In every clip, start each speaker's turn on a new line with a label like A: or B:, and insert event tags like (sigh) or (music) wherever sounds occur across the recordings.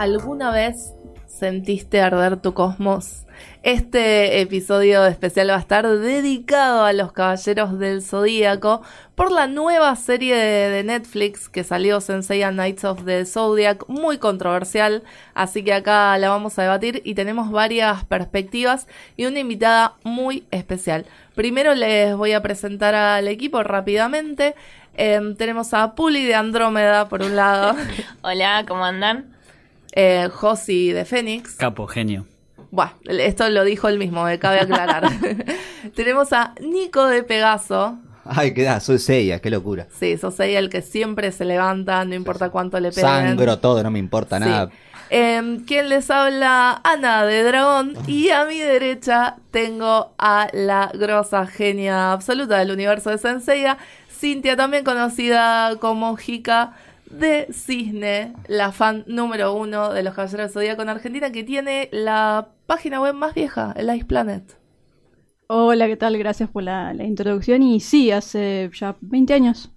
A: ¿Alguna vez sentiste arder tu cosmos? Este episodio especial va a estar dedicado a los Caballeros del Zodíaco por la nueva serie de, Netflix que salió Senseiya Knights of the Zodiac, muy controversial, así que acá la vamos a debatir y tenemos varias perspectivas y una invitada muy especial. Primero les voy a presentar al equipo rápidamente. Em, tenemos a Puli de Andrómeda por un lado. (laughs)
B: Hola, ¿cómo andan?
A: Eh, Josi de Fénix.
C: Capo, genio.
A: Bueno, esto lo dijo él mismo, me cabe aclarar. (laughs) (laughs) Tenemos a Nico de Pegaso.
D: Ay, qué da, soy Seiya, qué locura.
A: Sí, sos Seiya el que siempre se levanta, no importa cuánto le peguen.
D: Sangro todo, no me importa nada.
A: Eh, ¿Quién les habla? Ana de Dragón. Y a mi derecha tengo a la grosa genia absoluta del universo de Senseiya, Cintia, también conocida como Hika de Cisne, la fan número uno de los Caballeros del Zodíaco en Argentina, que tiene la página web más vieja, el Ice Planet.
E: Hola, ¿qué tal? Gracias por la, introducción. Y sí, hace ya 20 años.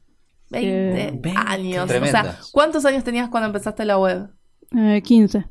A: 20, años. O sea, ¿cuántos años tenías cuando empezaste la web?
E: 15. Eh,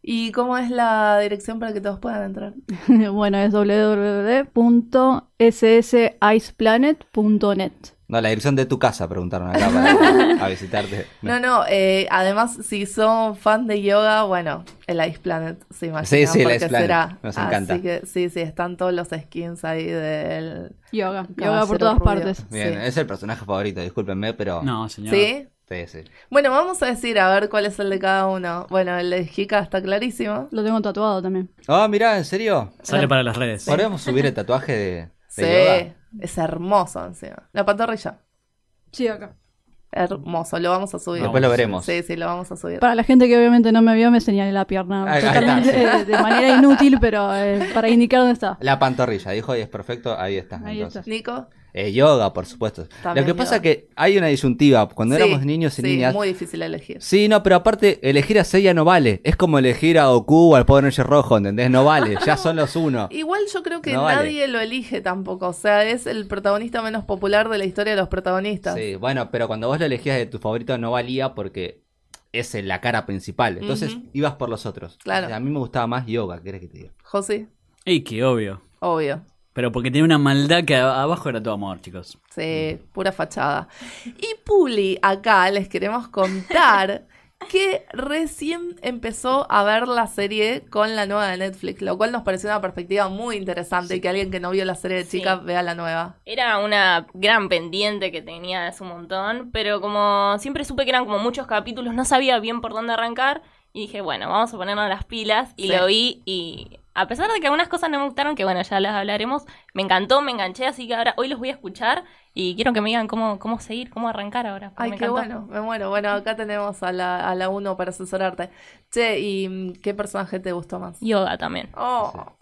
A: ¿Y cómo es la dirección para que todos puedan entrar? (laughs)
E: bueno, es www.ssiceplanet.net.
D: No, la dirección de tu casa, preguntaron acá para (laughs) visitarte.
A: No, no, eh, además, si son fan de yoga, bueno, el Ice Planet, se imagina.
D: Sí, sí, el Ice Planet. Nos encanta.
A: Así que sí, sí, están todos los skins ahí del.
E: Yoga, yoga por todas partes.
D: Bien, es el personaje favorito, discúlpenme, pero.
C: No, señor.
A: ¿Sí?
D: Sí, sí.
A: Bueno, vamos a decir a ver cuál es el de cada uno. Bueno, el de Hika está clarísimo.
E: Lo tengo tatuado también.
D: Ah, mirá, ¿en serio?
C: Sale para las redes.
D: ¿Podemos subir el tatuaje de,
A: sí, es hermoso encima. La pantorrilla.
E: Sí, acá.
A: Hermoso, lo vamos a subir.
D: Después lo veremos.
A: Sí, sí, lo vamos a subir.
E: Para la gente que obviamente no me vio, me señalé la pierna totalmente de manera inútil, pero eh, para indicar dónde está.
D: La pantorrilla, dijo, y es perfecto, ahí está.
E: Ahí está.
A: Nico.
D: Eh, yoga, por supuesto. Lo que pasa es que hay una disyuntiva. Cuando éramos niños y
A: sí,
D: niñas.
A: Es muy difícil elegir.
D: Sí, no, pero aparte, elegir a Seiya no vale. Es como elegir a Goku o al Poder Noche Rojo, ¿entendés? No vale. Ya son los uno. (laughs)
A: Igual yo creo que nadie lo elige tampoco. O sea, es el protagonista menos popular de la historia de los protagonistas.
D: Sí, bueno, pero cuando vos lo elegías de tu favorito no valía porque es la cara principal. Entonces ibas por los otros.
A: Claro.
D: a mí me gustaba más yoga, ¿querés que te diga?
A: José.
C: Y que obvio.
A: Obvio.
C: Pero porque tiene una maldad que abajo era todo amor, chicos.
A: Sí, pura fachada. Y Puli, acá les queremos contar (laughs) que recién empezó a ver la serie con la nueva de Netflix, lo cual nos pareció una perspectiva muy interesante que alguien que no vio la serie de chicas vea la nueva.
B: Era una gran pendiente que tenía hace un montón, pero como siempre supe que eran como muchos capítulos, no sabía bien por dónde arrancar y dije, bueno, vamos a ponernos las pilas y lo vi y a pesar de que algunas cosas no me gustaron, que bueno, ya las hablaremos, me encantó, me enganché, así que ahora hoy los voy a escuchar y quiero que me digan cómo, cómo seguir, cómo arrancar ahora.
A: Ay, qué bueno, me muero. Bueno, acá tenemos a la, a la uno para asesorarte. Che, ¿y qué personaje te gustó más?
B: Yoga también.
A: Oh,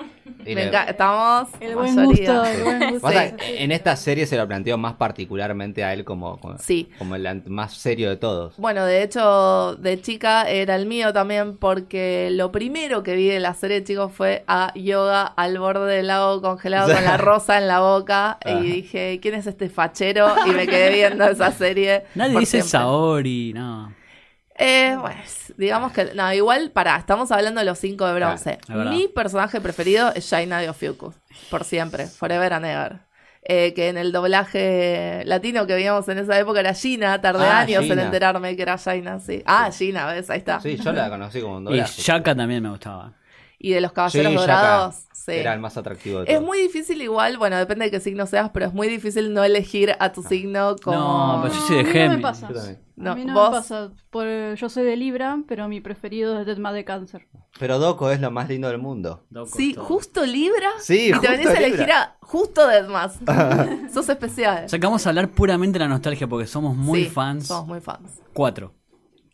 A: estamos
E: el buen, gusto, el buen gusto.
D: en esta serie se lo planteó más particularmente a él como, como, como el más serio de todos.
A: Bueno, de hecho, de chica era el mío también porque lo primero que vi de la serie, chicos, fue a yoga al borde del lago congelado (laughs) con la rosa en la boca y dije, ¿quién es este fachero? Y me quedé viendo esa serie.
C: Nadie dice Saori, no.
A: Eh, bueno, digamos que. No, igual, para, estamos hablando de los cinco de bronce. Mi personaje preferido es Shaina de Ofiuku. Por siempre, forever and ever. Eh, que en el doblaje latino que veíamos en esa época era Gina, tardé ah, años en enterarme que era Shaina, sí. Ah, Gina, ¿ves? Ahí está.
D: Sí, yo la conocí como un doblaje.
C: Y Shaka también me gustaba
A: y de los caballeros dorados. Sí.
D: Era el más atractivo de
A: Es muy difícil igual, bueno, depende de qué signo seas, pero es muy difícil no elegir a tu signo como...
C: No, pero yo soy de Géminis.
E: No me pasa. a mí no me pasa. yo soy de Libra, pero mi preferido es más de Cáncer.
D: Pero Doco es lo más lindo del mundo.
A: sí, justo Libra.
D: Sí,
A: Y te venís a elegir a justo Deadmas. (laughs) Sos especial.
C: Sacamos a hablar puramente de la nostalgia porque somos muy sí, fans.
A: Somos muy fans.
C: Cuatro.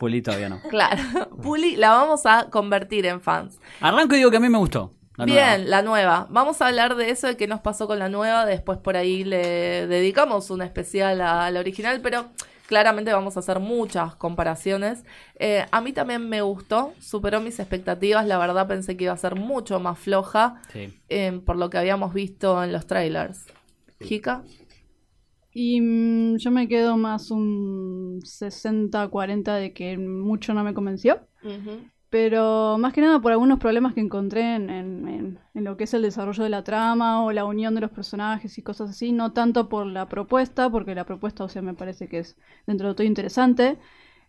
C: Puli todavía no.
A: Claro. Puli la vamos a convertir en fans.
C: Arranco y digo que a mí me gustó.
A: Bien, la nueva. Vamos a hablar de eso, de qué nos pasó con la nueva. Después por ahí le dedicamos un especial a la original, pero claramente vamos a hacer muchas comparaciones. Eh, a mí también me gustó, superó mis expectativas. La verdad pensé que iba a ser mucho más floja
C: sí.
A: eh, por lo que habíamos visto en los trailers. ¿Hika?
E: Y mm, yo me quedo más un 60-40 de que mucho no me convenció. Pero más que nada por algunos problemas que encontré en, en, en, lo que es el desarrollo de la trama o la unión de los personajes y cosas así. No tanto por la propuesta, porque la propuesta, o sea, me parece que es dentro de todo interesante.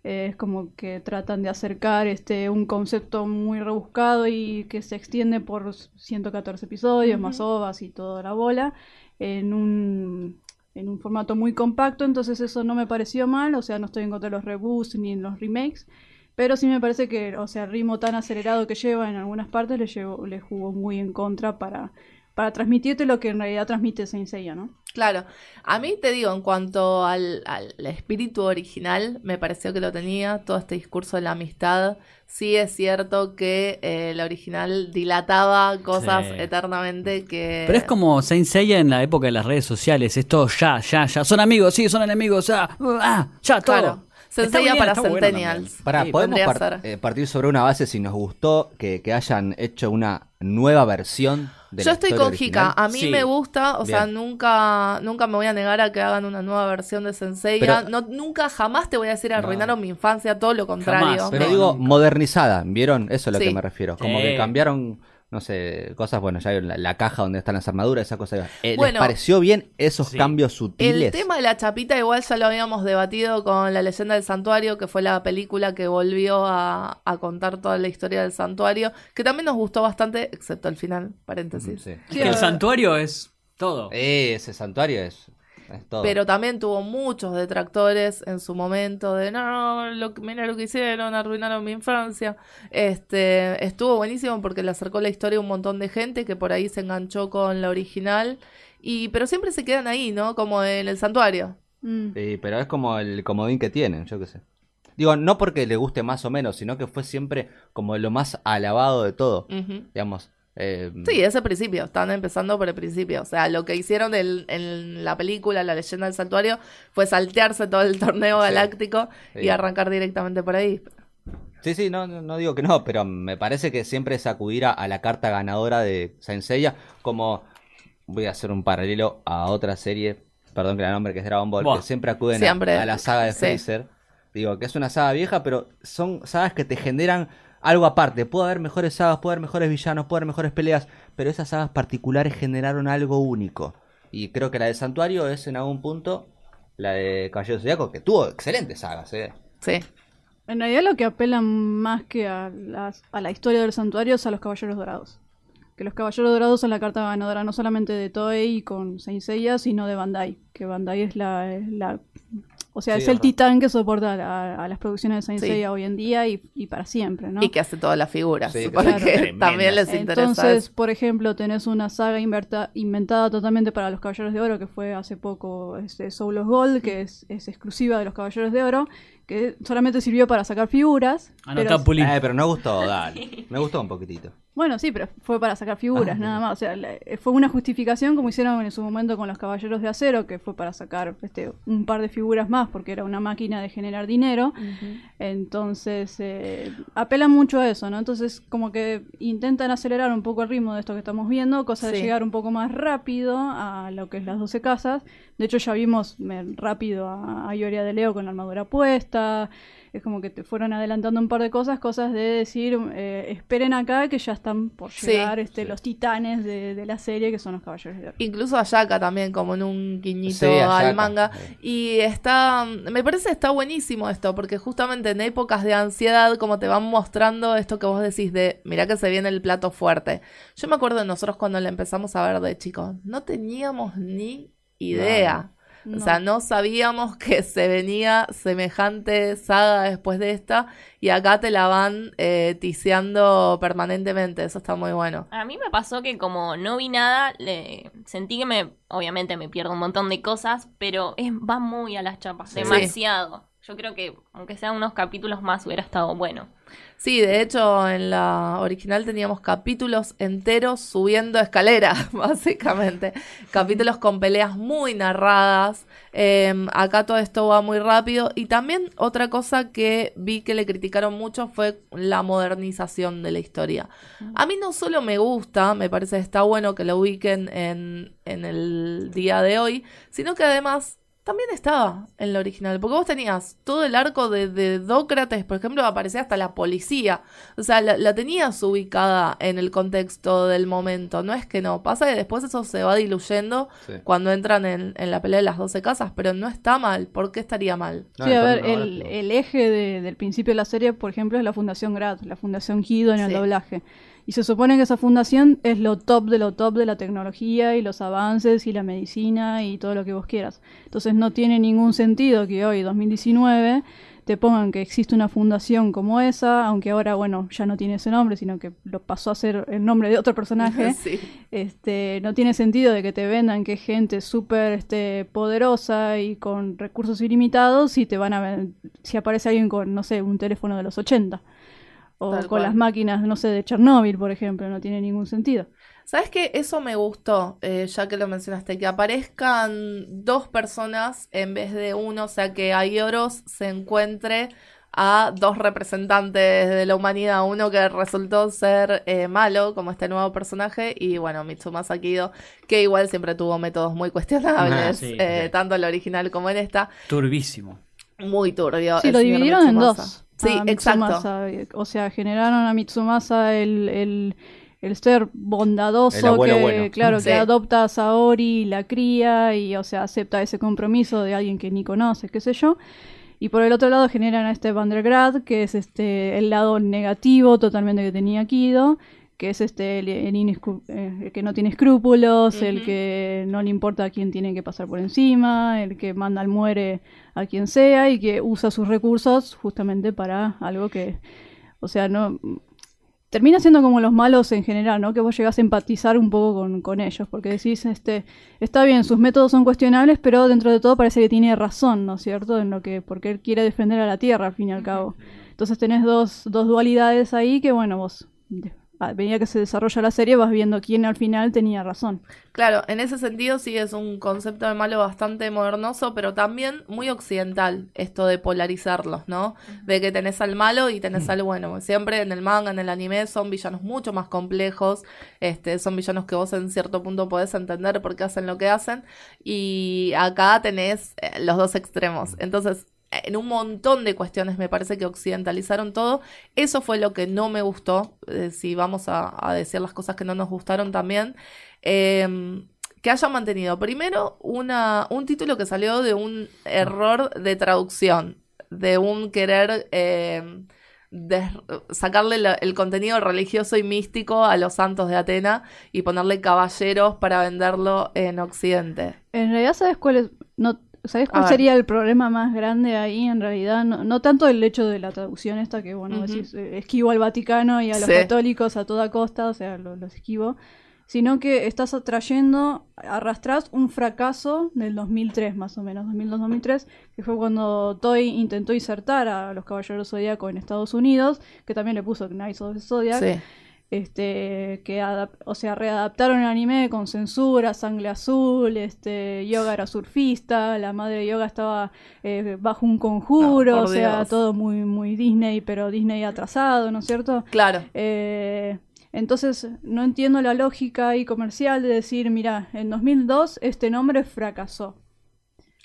E: Eh, es como que tratan de acercar este un concepto muy rebuscado y que se extiende por 114 episodios, más ovas y toda la bola, en un, en un formato muy compacto, entonces eso no me pareció mal, o sea, no estoy en contra de los reboots ni en los remakes, pero sí me parece que, o sea, el ritmo tan acelerado que lleva en algunas partes le, llevo, le jugó muy en contra para, para transmitirte lo que en realidad transmite Saint Seiya, ¿no?
A: Claro, a mí te digo, en cuanto al, al, espíritu original, me pareció que lo tenía, todo este discurso de la amistad. Sí es cierto que eh, la original dilataba cosas
C: Sí.
A: eternamente que...
C: Pero es como Saint Seiya en la época de las redes sociales. Es todo ya, ya, ya. Son amigos, sí, son enemigos, ya. Ah, ya, todo.
A: Claro,
C: Bien,
A: para
C: bueno
A: Centennials.
C: también.
D: Para,
C: Sí,
D: podemos
A: podría
D: par-
A: ser.
D: eh, partir sobre una base si nos gustó que, que hayan hecho una nueva versión de
A: Yo
D: la
A: estoy con Hika, a mí
C: Sí.
A: me gusta, o sea, nunca nunca me voy a negar a que hagan una nueva versión de Senseiya. No, nunca, jamás te voy a decir arruinaron mi infancia, todo lo contrario.
C: Jamás,
D: Pero
C: No,
D: digo,
C: nunca.
D: modernizada, ¿vieron? Eso es lo
A: Sí.
D: que me refiero. Como
C: Sí.
D: que cambiaron, no sé, cosas, bueno, ya la, la caja donde están las armaduras, esa cosa. Eh,
A: Bueno.
D: ¿Les pareció bien esos
C: Sí.
D: cambios sutiles?
A: El tema de la chapita igual ya lo habíamos debatido con La leyenda del santuario, que fue la película que volvió a, a contar toda la historia del santuario, que también nos gustó bastante, excepto el final, paréntesis.
D: Sí.
C: Es que el santuario es todo.
D: Eh, ese santuario es.
A: Pero también tuvo muchos detractores en su momento de no, lo, que- mira lo que hicieron, arruinaron mi infancia. Este, estuvo buenísimo porque le acercó la historia a un montón de gente que por ahí se enganchó con la original. Y, pero siempre se quedan ahí, ¿no? Como en el santuario.
E: Mm.
D: Sí, pero es como el comodín que tienen, yo qué sé. Digo, no porque le guste más o menos, sino que fue siempre como lo más alabado de todo. Digamos. Eh,
A: Sí, ese principio, están empezando por el principio. O sea, lo que hicieron en la película, La leyenda del santuario, fue saltearse todo el torneo
D: Sí.
A: galáctico y arrancar directamente por ahí.
D: Sí, sí, no, no digo que no, pero me parece que siempre es acudir a, a la carta ganadora de Saint Seiya, como voy a hacer un paralelo a otra serie, perdón que la nombre que es Dragon Ball,
C: Buah.
D: que siempre acuden a- la saga de
A: Sí.
D: Freezer. Digo, que es una saga vieja, pero son sagas que te generan algo aparte. Puede haber mejores sagas, puede haber mejores villanos, puede haber mejores peleas, pero esas sagas particulares generaron algo único. Y creo que la de Santuario es en algún punto la de Caballero Zodiaco, que tuvo excelentes sagas, eh.
A: Sí.
E: En realidad lo que apelan más que a, las- a la historia del santuario es a los Caballeros Dorados. Que los Caballeros Dorados son la carta ganadora no solamente de Toei con Saint Seiya, sino de Bandai. Que Bandai es la... es la- o sea,
D: Sí,
E: es el titán que soporta a, a las producciones de Saint
A: Sí.
E: Seiya hoy en día y, y para siempre, ¿no?
A: Y que hace todas las figuras.
D: Sí, que
A: porque (laughs) también les interesa.
E: Entonces, por ejemplo, tenés una saga inverta- inventada totalmente para los Caballeros de Oro, que fue hace poco este, Soul of Gold, que es, es exclusiva de los Caballeros de Oro, que solamente sirvió para sacar figuras.
C: Anotá,
E: pero-
C: Puli.
D: Eh, pero no gustó, dale. Me gustó un poquitito.
E: bueno, sí, pero fue para sacar figuras,
D: Ah,
E: nada más. O sea, la- fue una justificación como hicieron en su momento con los Caballeros de Acero, que fue para sacar este, un par de figuras más, porque era una máquina de generar dinero. Entonces, eh, apelan mucho a eso, ¿no? Entonces, como que intentan acelerar un poco el ritmo de esto que estamos viendo, cosa de
A: Sí.
E: llegar un poco más rápido a lo que es las 12 casas. De hecho, ya vimos eh, rápido a, a Ioria de Leo con la armadura puesta. Es como que te fueron adelantando un par de cosas, cosas de decir, eh, esperen acá que ya están por
A: Sí,
E: llegar este,
D: sí.
E: los titanes de, de la serie, que son los Caballeros de Oro.
A: Incluso a Yaka también, como en un guiñito
D: Sí,
A: al manga. Y está, me parece que está buenísimo esto, porque justamente en épocas de ansiedad, como te van mostrando esto que vos decís de, mirá que se viene el plato fuerte. Yo me acuerdo de nosotros cuando la empezamos a ver de chicos, no teníamos ni idea. O sea, no sabíamos (laughs) que se venía semejante saga después de esta y acá te la van eh, tiseando permanentemente, eso está muy bueno.
B: A mí me pasó que como no vi nada, le sentí que me, obviamente me pierdo un montón de cosas, pero es, va muy a las chapas,
D: Sí.
B: demasiado. Yo creo que aunque sean unos capítulos más hubiera estado bueno.
A: Sí, de hecho en la original teníamos capítulos enteros subiendo escaleras, (laughs) básicamente. Capítulos con peleas muy narradas. Eh, acá todo esto va muy rápido. Y también otra cosa que vi que le criticaron mucho fue la modernización de la historia. A mí no solo me gusta, me parece que está bueno que lo ubiquen en, en el día de hoy, sino que además también estaba en la original, porque vos tenías todo el arco de, de Dócrates, por ejemplo, aparecía hasta la policía, o sea, la, la, tenías ubicada en el contexto del momento, no es que no, pasa que después eso se va diluyendo
D: Sí.
A: cuando entran en, en la pelea de las 12 casas, pero no está mal, ¿por qué estaría mal?
D: No,
E: Sí, a ver, el, el eje de- del principio de la serie, por ejemplo, es la Fundación Grad, la Fundación Guido en el
A: Sí.
E: doblaje. Y se supone que esa fundación es lo top de lo top de la tecnología y los avances y la medicina y todo lo que vos quieras. Entonces no tiene ningún sentido que hoy, 2019, te pongan que existe una fundación como esa, aunque ahora, bueno, ya no tiene ese nombre, sino que lo pasó a ser el nombre de otro personaje. (laughs)
A: sí.
E: Este, no tiene sentido de que te vendan que es gente súper este, poderosa y con recursos ilimitados y te van a si aparece alguien con, no sé, un teléfono de los 80 o
A: Tal
E: con
A: cual.
E: las máquinas, no sé, de Chernóbil, por ejemplo, no tiene ningún sentido.
A: ¿Sabes qué? Eso me gustó, eh, ya que lo mencionaste, que aparezcan dos personas en vez de uno, o sea, que Aioros se encuentre a dos representantes de la humanidad, uno que resultó ser eh, malo, como este nuevo personaje, y bueno, Mitsumasa Kido, que igual siempre tuvo métodos muy cuestionables,
C: Ah, sí,
A: eh,
C: sí.
A: tanto en la original como en esta,
C: Turbísimo.
A: muy turbio.
E: Sí, lo dividieron en dos.
A: Sí,
E: a
A: exacto.
E: Mitsumasa. O sea, generaron a Mitsumasa el, el, el ser bondadoso
D: El
E: que,
D: bueno.
E: claro,
A: Sí.
E: que adopta a Saori, la cría y, o sea, acepta ese compromiso de alguien que ni conoce, qué sé yo. Y por el otro lado generan a este Vandergrad, que es este el lado negativo totalmente que tenía Kido, que es este el, el inescru- eh, el que no tiene escrúpulos, el que no le importa a quién tiene que pasar por encima, el que manda al muere a quien sea y que usa sus recursos justamente para algo que, o sea, no termina siendo como los malos en general, ¿no? Que vos llegás a empatizar un poco con, con ellos, porque decís, este, está bien, sus métodos son cuestionables, pero dentro de todo parece que tiene razón, ¿no es cierto? En lo que, porque él quiere defender a la Tierra, al fin y al cabo. Entonces tenés dos, dos dualidades ahí que, bueno, vos, a medida que se desarrolla la serie, vas viendo quién al final tenía razón.
A: Claro, en ese sentido sí es un concepto de malo bastante modernoso, pero también muy occidental, esto de polarizarlos, ¿no? De que tenés al malo y tenés al bueno. Siempre en el manga, en el anime, son villanos mucho más complejos, este, son villanos que vos en cierto punto podés entender por qué hacen lo que hacen, y acá tenés eh, los dos extremos. Entonces, en un montón de cuestiones me parece que occidentalizaron todo. Eso fue lo que no me gustó, eh, si vamos a, decir las cosas que no nos gustaron también. Eh, que hayan mantenido primero una, un título que salió de un error de traducción, de un querer eh, sacarle el contenido religioso y místico a los santos de Atena y ponerle caballeros para venderlo en Occidente.
E: En realidad, ¿sabes cuál es? ¿Sabes cuál sería el problema más grande ahí? En realidad, no, no tanto el hecho de la traducción esta, que bueno, decís, eh, esquivo al Vaticano y a los
A: Sí.
E: católicos a toda costa, o sea, lo- los esquivo, sino que estás atrayendo, arrastras un fracaso del 2003 más o menos, 2002-2003, que fue cuando Toy intentó insertar a los Caballeros Zodíaco en Estados Unidos, que también le puso Knights of the Zodiac,
A: Sí.
E: Este que o sea readaptaron el anime con censura sangre azul este yoga era surfista la madre de yoga estaba eh, bajo un conjuro
A: No, por
E: o sea
A: Dios.
E: todo muy muy Disney pero Disney atrasado no es cierto
A: Claro.
E: Eh, entonces no entiendo la lógica ahí comercial de decir mira en 2002 este nombre fracasó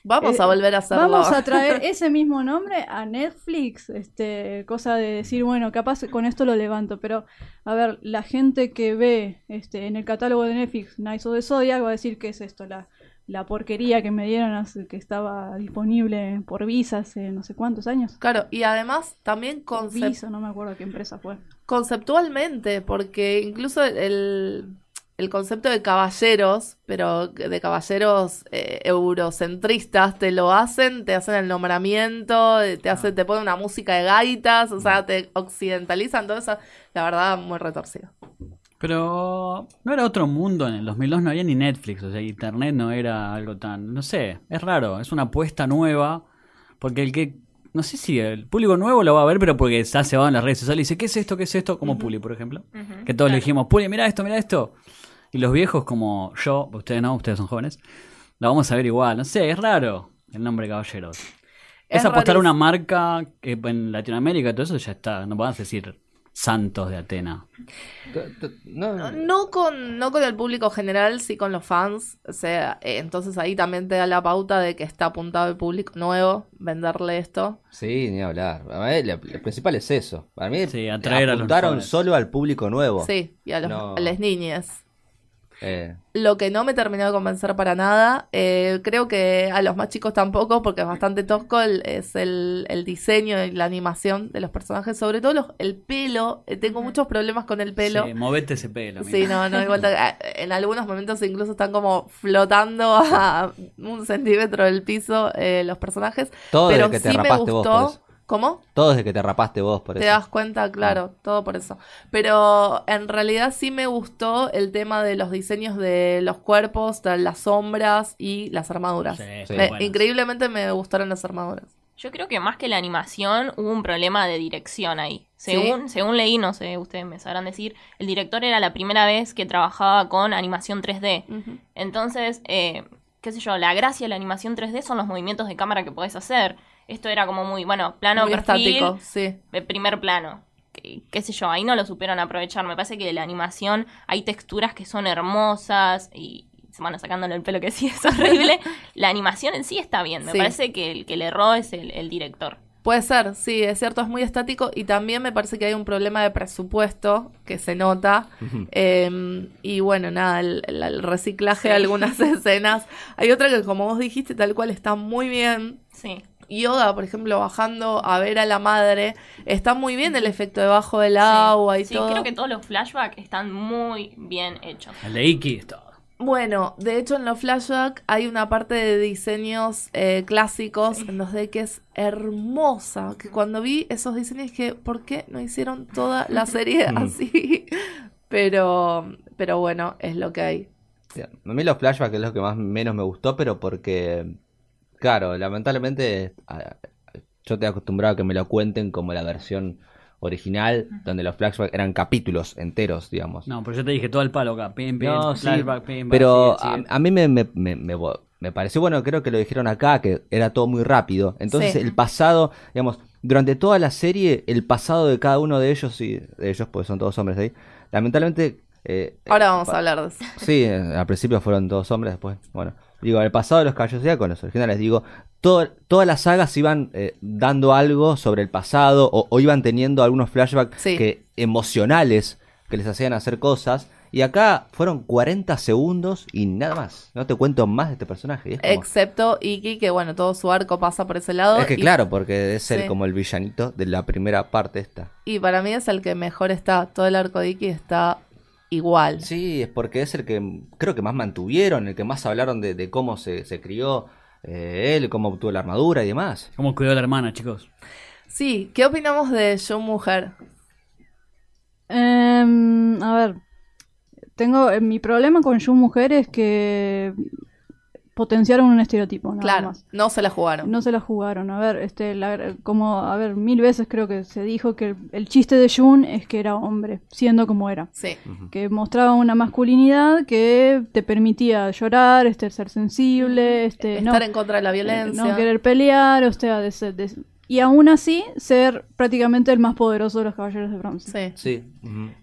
A: Vamos
E: Eh,
A: a volver a hacerlo.
E: Vamos a traer (laughs) ese mismo nombre a Netflix, este, cosa de decir, bueno, capaz con esto lo levanto, pero a ver, la gente que ve este, en el catálogo de Netflix Knights of the Zodiac va a decir qué es esto, la, la porquería que me dieron que estaba disponible por Visa hace no sé cuántos años.
A: Claro, y además también concep-
E: Visa, no me acuerdo qué empresa fue.
A: conceptualmente, porque incluso el, el concepto de caballeros, pero de caballeros eh, eurocentristas, te lo hacen, te hacen el nombramiento, eh, te hacen, te ponen una música de gaitas, o sea, te occidentalizan todo eso, la verdad, muy retorcido.
C: Pero no era otro mundo en el 2002, no había ni Netflix, o sea, Internet no era algo tan, no sé, es raro, es una apuesta nueva, porque el que, no sé si el público nuevo lo va a ver, pero porque se va en las redes sociales y dice, ¿qué es esto? ¿Qué es esto? Como Puli, por ejemplo, que todos le dijimos, Puli, mira esto, mira esto. Y los viejos como yo, ustedes no, ustedes son jóvenes, la vamos a ver igual, no sé, es raro el nombre Caballeros. Es,
A: Es
C: apostar a una marca que en Latinoamérica todo eso ya está, no podés decir santos de Atena.
D: No,
A: No con, no con el público general, sí con los fans. O sea, eh, entonces ahí también te da la pauta de que está apuntado al público nuevo, venderle esto.
D: Sí, ni hablar. Mí, lo, lo principal es eso. Para mí
C: Sí, atraer a los
D: apuntaron solo al público nuevo.
A: Sí, y a, los,
D: No.
A: a las niñas.
D: Eh,
A: Lo que no me terminó de convencer para nada, eh, creo que a los más chicos tampoco, porque es bastante tosco, el- es el, el diseño y la animación de los personajes, sobre todo los- el pelo. Eh, tengo muchos problemas con el pelo.
C: Sí, movete ese pelo.
A: Sí, no, no, igual (laughs) te- en algunos momentos incluso están como flotando a un centímetro del piso eh, los personajes.
D: todo
A: pero
D: desde que te
A: sí me
D: vos
A: gustó.
D: por eso.
A: ¿Cómo?
D: Todo desde que te rapaste vos por
A: Te
D: eso.
A: das cuenta, claro, todo por eso. Pero en realidad sí me gustó el tema de los diseños de los cuerpos, de las sombras y las armaduras.
C: Sí,
D: Sí.
A: Me- increíblemente me gustaron las armaduras.
B: Yo creo que más que la animación hubo un problema de dirección ahí. Según, según leí, no sé, ustedes me sabrán decir, el director era la primera vez que trabajaba con animación 3D.
A: Ujú.
B: Entonces, eh, qué sé yo, la gracia de la animación 3D son los movimientos de cámara que podés hacer. Esto era como muy, bueno, plano
A: Muy
B: perfil,
A: estático, sí.
B: de primer plano. Qué, qué sé yo, ahí no lo supieron aprovechar. Me parece que de la animación hay texturas que son hermosas y se van sacándole el pelo que sí es horrible. (laughs) la animación en sí está bien. Me
A: Sí.
B: parece que el que le erró es el, el director.
A: Puede ser, sí, es cierto, es muy estático y también me parece que hay un problema de presupuesto que se nota. Eh, y bueno, nada, el, el- el reciclaje de algunas (laughs) escenas. Hay otra que, como vos dijiste, tal cual está muy bien.
B: Sí.
A: Yoda, por ejemplo, bajando a ver a la madre, está muy bien el efecto debajo del agua y
B: sí,
A: todo.
B: creo que todos los flashbacks están muy bien hechos.
C: El de Iki está.
A: Bueno, de hecho en los flashbacks hay una parte de diseños eh, clásicos en los de que es hermosa. Que cuando vi esos diseños dije, ¿por qué no hicieron toda la (laughs) serie así? Pero, pero bueno, es lo que hay.
D: Sí, A mí los flashbacks es lo que más menos me gustó, pero porque, claro, lamentablemente yo estoy acostumbrado a que me lo cuenten como la versión original, donde los flashbacks eran capítulos enteros, digamos.
C: No, pero yo te dije todo el palo acá. Pim, pim,
D: No, sí,
C: flashback, pim,
D: pero. A, a mí me, me, me, me, pareció bueno, creo que lo dijeron acá, que era todo muy rápido. Entonces
A: Sí.
D: el pasado, digamos, durante toda la serie, el pasado de cada uno de ellos, y de ellos, pues son todos hombres ahí, lamentablemente... eh,
A: Ahora vamos a hablar de eso.
D: Sí, eh, al principio fueron todos hombres, después, bueno. Digo, en el pasado de los caballos Zodíaco, con los originales, digo, todo- todas las sagas iban eh, dando algo sobre el pasado o, o iban teniendo algunos flashbacks
A: Sí.
D: que, emocionales que les hacían hacer cosas. Y acá fueron 40 segundos y nada más. No te cuento más de este personaje. y es como-
A: Excepto Iki, que bueno, todo su arco pasa por ese lado.
D: es que
A: y-
D: claro, porque es el
A: Sí.
D: como el villanito de la primera parte esta.
A: Y para mí es el que mejor está. Todo el arco de Iki está igual.
D: Sí, es porque es el que creo que más mantuvieron, el que más hablaron de, de cómo se, se crió eh, él, cómo obtuvo la armadura y demás.
C: ¿Cómo cuidó a la hermana, chicos?
A: Sí, ¿qué opinamos de Joe Mujer?
E: Em, a ver, tengo eh, mi problema con Yu Mujer es que potenciaron un estereotipo, nada
A: Claro,
E: más.
A: no se la jugaron.
E: No se la jugaron. A ver, este, la- como, a ver, mil veces creo que se dijo que el, el chiste de Jun es que era hombre, siendo como era.
A: Sí,
E: Que mostraba una masculinidad que te permitía llorar, este, ser sensible, este, no,
A: estar en contra de la violencia.
E: no querer pelear, o sea, de ser- de- y aún así ser prácticamente el más poderoso de los caballeros de bronce.
A: Sí.
D: Sí.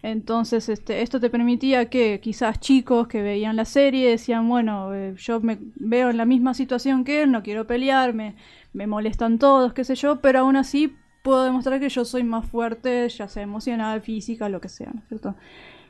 E: Entonces, este, esto te permitía que quizás chicos que veían la serie decían, bueno, eh, yo me veo en la misma situación que él, no quiero pelear, me, me molestan todos, qué sé yo, pero aún así puedo demostrar que yo soy más fuerte, ya sea emocional, física, lo que sea, ¿no es cierto?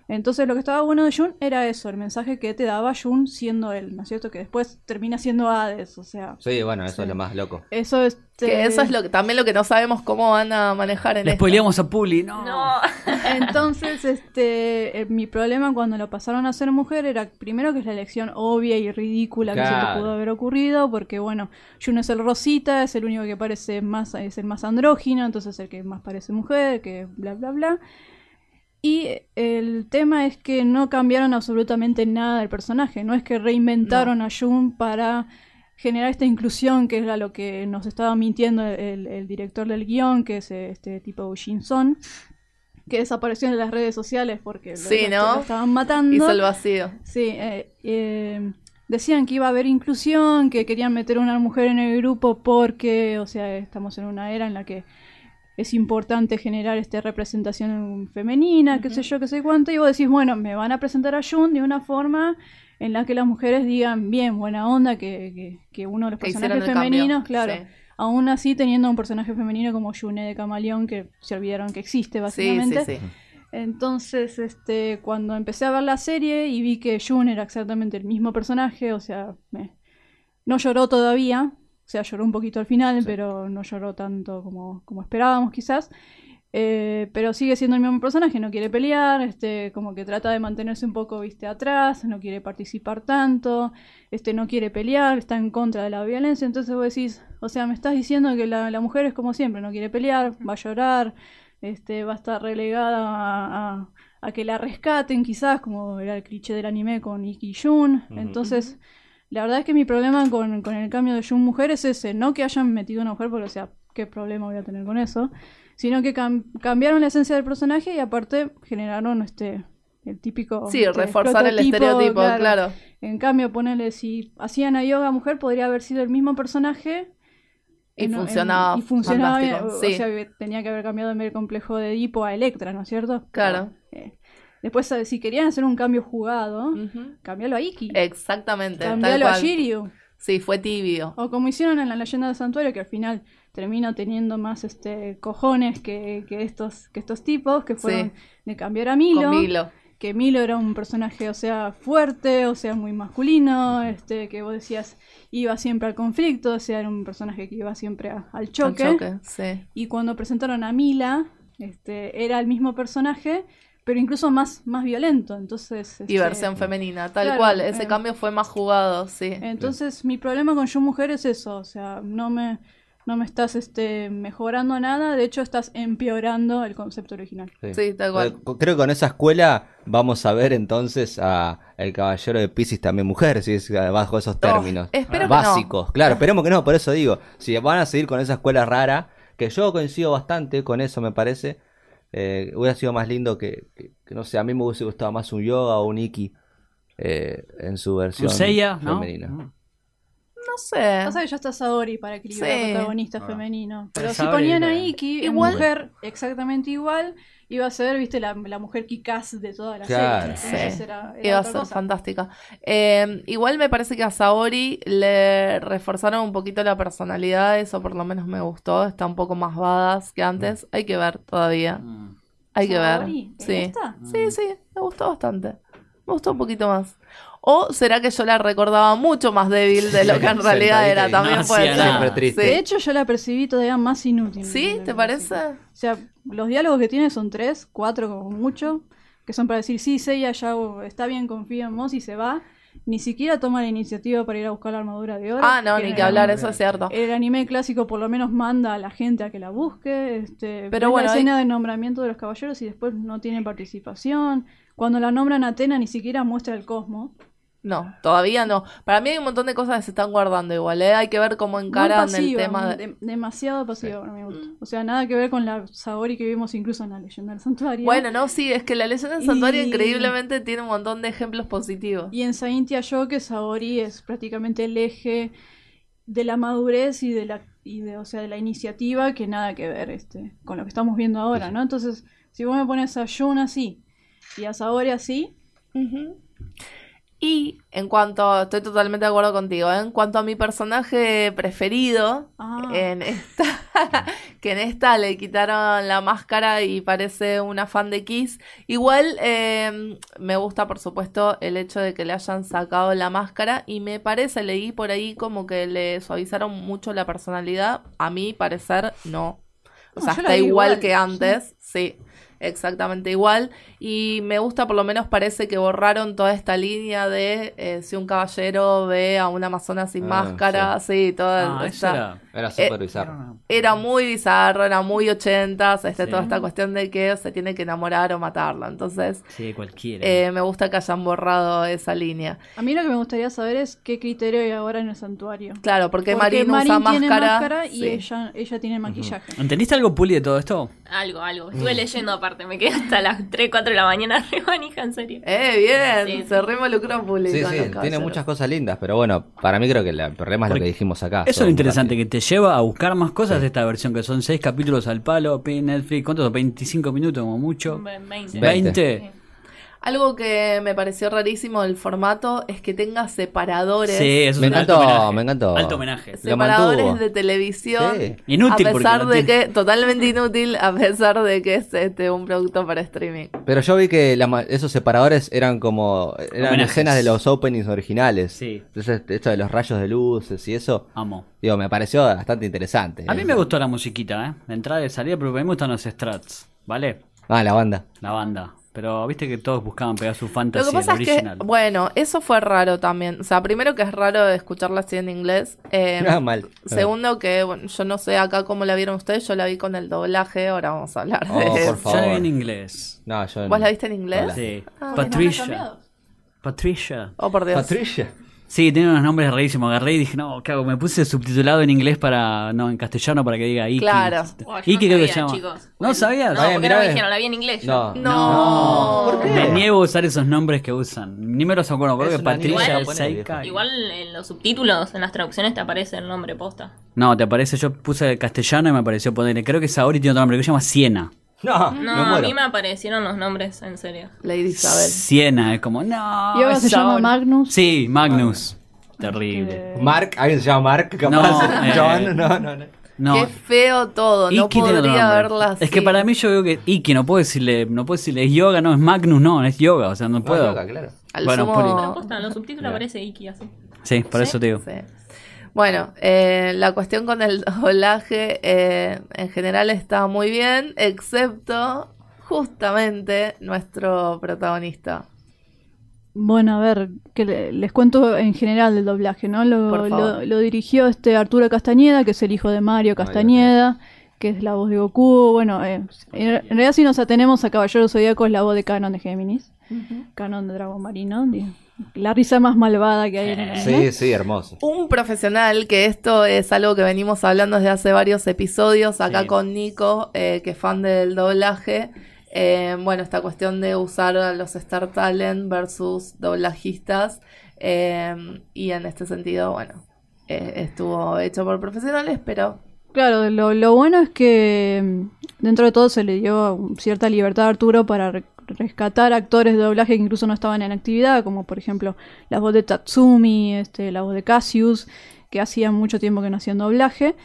E: Entonces lo que estaba bueno de Jun era eso, el mensaje que te daba Jun siendo él, ¿no es cierto? Que después termina siendo Hades, o sea,
D: Sí, bueno, eso
E: Sí.
D: es lo más loco.
E: eso es...
A: Que eso es lo que, también lo que no sabemos cómo van a manejar en
C: Le spoileamos a Puli, no.
B: No. (laughs)
E: Entonces, este, eh, mi problema cuando lo pasaron a ser mujer era primero que es la elección obvia y ridícula que se te pudo haber ocurrido, porque bueno, Jun es el rosita, es el único que parece más, es el más andrógino, entonces el que más parece mujer, que bla bla bla. Y el tema es que no cambiaron absolutamente nada del personaje, no es que reinventaron a Jun para generar esta inclusión, que era lo que nos estaba mintiendo el, el director del guion, que es este tipo Shin Son, que desapareció en las redes sociales porque
A: Sí,
E: lo-
A: ¿no?
E: lo estaban matando.
A: Hizo el vacío.
E: Sí, eh, eh, decían que iba a haber inclusión, que querían meter una mujer en el grupo porque, o sea, estamos en una era en la que es importante generar esta representación femenina, qué sé yo, qué sé cuánto, y vos decís, bueno, me van a presentar a Jun de una forma en la que las mujeres digan, bien, buena onda, que, que, que uno de los
A: Que
E: personajes femeninos, claro,
A: sí.
E: aún así teniendo un personaje femenino como June de Camaleón, que se olvidaron que existe, básicamente.
A: sí, sí.
E: Entonces, este, cuando empecé a ver la serie y vi que June era exactamente el mismo personaje, o sea, me- no lloró todavía, o sea, lloró un poquito al final, pero no lloró tanto como, como esperábamos quizás. Eh, pero sigue siendo el mismo personaje, no quiere pelear, este, como que trata de mantenerse un poco, viste, atrás, no quiere participar tanto, este, no quiere pelear, está en contra de la violencia, entonces vos decís, o sea, me estás diciendo que la, la mujer es como siempre, no quiere pelear, va a llorar, este, va a estar relegada a, a- a que la rescaten quizás, como era el cliché del anime con Iki y Jun, entonces... La verdad es que mi problema con, con el cambio de Jun mujer es ese, no que hayan metido una mujer, porque o sea, ¿qué problema voy a tener con eso? Sino que cam- cambiaron la esencia del personaje y aparte generaron este el típico
A: Sí,
E: este,
A: reforzar el estereotipo, claro.
E: En cambio, ponele si hacían a yoga mujer, podría haber sido el mismo personaje
A: Y
E: en- en-
A: funcionaba
E: y funcionaba bien, o-
A: sí.
E: O sea, tenía que haber cambiado en del complejo de Edipo a Electra, ¿no es cierto?
A: Claro.
E: Eh, después, eh, si querían hacer un cambio jugado,
A: Ujú.
E: cambialo a Iki.
A: Exactamente.
E: Cambialo a. Shiryu.
A: Sí, fue tibio.
E: O como hicieron en la leyenda del santuario, que al final termina teniendo más este cojones que, que estos, que estos tipos, que fueron
A: Sí.
E: de cambiar a Milo,
A: Con Milo.
E: que Milo era un personaje, o sea, fuerte, o sea, muy masculino, este, que vos decías iba siempre al conflicto, o sea, era un personaje que iba siempre a- al
A: Al
E: choque.
A: choque, sí.
E: Y cuando presentaron a Mila, este, era el mismo personaje, pero incluso más, más violento. Entonces,
A: Y
E: este,
A: versión femenina, tal
E: claro,
A: cual. Ese
E: eh.
A: cambio fue más jugado, sí.
E: Entonces, mi problema con Yo Mujer es eso, o sea, no me, no me estás este, mejorando nada, de hecho estás empeorando el concepto original.
A: Sí, tal cual.
D: Eh, Creo que con esa escuela vamos a ver entonces a el caballero de Pisces también mujer, si es eh, bajo esos términos.
A: espero que
D: Básicos. Claro, esperemos que no, por eso digo, si van a seguir con esa escuela rara, que yo coincido bastante con eso, me parece, eh, hubiera sido más lindo que, que- que, no sé, a mí me hubiese gustado más un yoga o un iki eh, en su versión femenina.
A: No sé.
E: Pasa que ya está Saori para equilibrar
A: Sí.
E: protagonista
C: Ah.
E: femenino. Pero
C: Pero
E: si ponían a Iki,
A: Igual-
E: mujer exactamente igual, iba a ser, viste, la, la mujer kikaz de toda la
D: Claro.
E: serie.
A: Sí.
E: era- era
A: Iba a ser
E: cosa.
A: fantástica. Eh, igual me parece que a Saori le reforzaron un poquito la personalidad, eso por lo menos me gustó. Está un poco más badass que antes. Hay que ver todavía.
C: Mm.
A: Hay que ver.
E: ¿Saori? ¿Te
A: Sí.
E: gusta?
A: sí, sí, me gustó bastante. Me gustó un poquito más. O será que yo la recordaba mucho más débil de lo que en realidad era.
D: y
A: También
C: no
A: puede ser.
D: triste.
E: De hecho, yo la percibí todavía más inútil.
A: ¿Sí? ¿Te parece?
E: O sea, los diálogos que tiene son tres, cuatro como mucho, que son para decir, sí, Seiya ya está bien, confía en vos y se va. Ni siquiera toma la iniciativa para ir a buscar la armadura de oro.
A: Ah, no,
E: que
A: ni que hablar, eso es cierto.
E: El anime clásico por lo menos manda a la gente a que la busque. Este,
A: Pero bueno,
E: la
A: hay-
E: escena de nombramiento de los caballeros y después no tienen participación. Cuando la nombran Atena ni siquiera muestra el cosmos.
A: No, todavía no. Para mí hay un montón de cosas que se están guardando igual, ¿eh? Hay que ver cómo encaran el tema de...
E: de- demasiado pasiva para mi gusto. O sea, nada que ver con la Saori que vimos incluso en la leyenda del santuario.
A: Bueno, no, sí, es que la leyenda del santuario
E: Y-
A: increíblemente tiene un montón de ejemplos positivos.
E: Y en Saintia yo que Saori es prácticamente el eje de la madurez y de la y de, o sea, de la iniciativa que nada que ver este con lo que estamos viendo ahora, ¿no? Entonces, si vos me pones a Jun así y a Saori así,
A: Ujú. Y en cuanto, estoy totalmente de acuerdo contigo, ¿eh? en cuanto a mi personaje preferido,
E: Ah.
A: en esta, (laughs) que en esta le quitaron la máscara y parece una fan de Kiss, igual eh, me gusta por supuesto el hecho de que le hayan sacado la máscara y me parece, leí por ahí como que le suavizaron mucho la personalidad, a mi parecer no. O
E: No,
A: sea, está igual, que antes, sí, exactamente igual. Y me gusta, por lo menos parece que borraron toda esta línea de eh, si un caballero ve a una amazona sin
D: Ah,
A: máscara, sí, toda
C: Ah,
A: esta-
C: era.
D: Era
A: Eh,
D: súper bizarro.
A: Era muy bizarro, era muy ochentas, este,
C: Sí.
A: toda esta cuestión de que se tiene que enamorar o matarlo. Entonces,
C: Sí, cualquiera.
A: eh, me gusta que hayan borrado esa línea.
E: a mí lo que me gustaría saber es qué criterio hay ahora en el santuario.
A: Claro, porque,
E: Porque
A: Marín usa
E: tiene
A: máscara.
E: máscara y
A: sí.
E: ella ella tiene maquillaje.
C: ¿Entendiste algo, Puli, de todo esto?
B: Algo, algo. Estuve leyendo aparte. Me quedé hasta las 3, 4 de la mañana (laughs) re manija, en serio.
A: Eh, bien,
B: Sí,
A: se público.
D: Sí, sí,
A: los
D: tiene
A: caballeros.
D: muchas cosas lindas, pero bueno, para mí creo que el problema es lo que dijimos acá.
C: Eso es lo interesante, que te lleva a buscar más cosas de esta versión, que son seis capítulos al palo, Netflix, ¿cuántos son? 25 minutos como mucho.
B: 20.
C: 20.
A: Algo que me pareció rarísimo del formato es que tenga separadores.
C: Sí, eso
D: Me
C: es un alto
D: encantó,
C: homenaje.
D: me encantó.
C: Alto homenaje.
A: Separadores de televisión.
D: Sí.
C: Inútil
A: a pesar
C: no
A: de
C: tiene-
A: que totalmente inútil a pesar de que es este un producto para streaming.
D: Pero yo vi que la ma- esos separadores eran como. Eran
C: Homenajes.
D: escenas de los openings originales.
C: Sí.
D: Entonces, esto de los rayos de luces y eso.
C: Amo.
D: Digo, me pareció bastante interesante.
C: A mí me gustó la musiquita, ¿eh? De entrada y de salida, pero a mí me gustan los strats, ¿vale?
D: Ah, la banda.
C: La banda. Pero viste que todos buscaban pegar su
A: Lo
C: fantasy
A: que pasa
C: el
A: es que,
C: original.
A: bueno, eso fue raro también. O sea, primero que es raro escucharla así en inglés. Eh,
D: Ah, mal.
A: Segundo que, bueno, yo no sé acá cómo la vieron ustedes, yo la vi con el doblaje, ahora vamos a hablar
D: Oh,
A: de
D: por
A: eso.
D: favor.
C: Ya la vi en inglés.
D: No, yo.
A: ¿Vos la viste en inglés?
D: Hola.
C: Sí.
A: Ah,
C: Patricia. Patricia.
A: Oh, por Dios.
D: Patricia.
C: Sí, tiene unos nombres rarísimos. Agarré y dije, no, ¿qué hago? Me puse subtitulado en inglés para. No, en castellano para que diga Iki.
A: Claro.
B: Oh, yo
C: Iki
B: no
C: creo que
B: sabía,
C: se llama.
B: chicos.
C: ¿No sabías?
B: No, porque no me dijeron, la vi en inglés. yo.
D: No.
A: No.
D: ¿Por qué?
C: Me niego a usar esos nombres que usan. Ni me los acuerdo. Creo
D: Es
C: que Patricia Seika.
B: Igual en los subtítulos, en las traducciones te aparece el nombre posta.
C: No, te aparece. Yo puse el castellano y me apareció ponerle. Creo que Saori tiene otro nombre que se llama Siena.
D: No,
B: a mí me aparecieron los nombres, en serio.
A: Lady Isabel.
C: Siena, es como, no.
E: Y ahora se llama. Magnus.
C: Sí, Magnus. Terrible.
D: Mark, ¿alguien se llama Mark? Capaz.
C: No, (laughs) eh.
D: John, no, no, no.
C: No.
A: Qué feo todo, no
C: Iki
A: podría verla así.
C: Es que para mí yo veo que Iki no puedo decirle, no puedo decirle es yoga, no, es Magnus, no, es yoga, o sea, no
D: No,
C: puedo.
D: loca, claro.
A: Al
C: Bueno,
A: sumo-
C: Poli.
B: Pero posta, en los subtítulos aparece Iki así.
C: Sí, por eso te digo.
A: Sí. Bueno, eh, la cuestión con el (laughs) doblaje eh, en general está muy bien, excepto justamente nuestro protagonista.
E: Bueno, a ver, que le- les cuento en general del doblaje, ¿no? Lo, dirigió este Arturo Castañeda, que es el hijo de Mario Castañeda, que es la voz de Goku. Bueno, eh, en, en realidad si nos atenemos a Caballero Zodíaco es la voz de Canon de Géminis, Canon de Dragón Marino, la risa más malvada que hay en el.
D: Sí, sí, hermoso.
A: Un profesional, que esto es algo que venimos hablando desde hace varios episodios, acá
C: Sí.
A: con Nico, eh, que es fan del doblaje. Eh, bueno, esta cuestión de usar a los Star Talent versus doblajistas. eh, y en este sentido, bueno, eh, estuvo hecho por profesionales, pero
E: Claro, lo, lo bueno es que mm, dentro de todo se le dio cierta libertad a Arturo para rescatar actores de doblaje que incluso no estaban en actividad, como por ejemplo la voz de Tatsumi, este, la voz de Cassius, que hacían mucho tiempo que no hacían doblaje,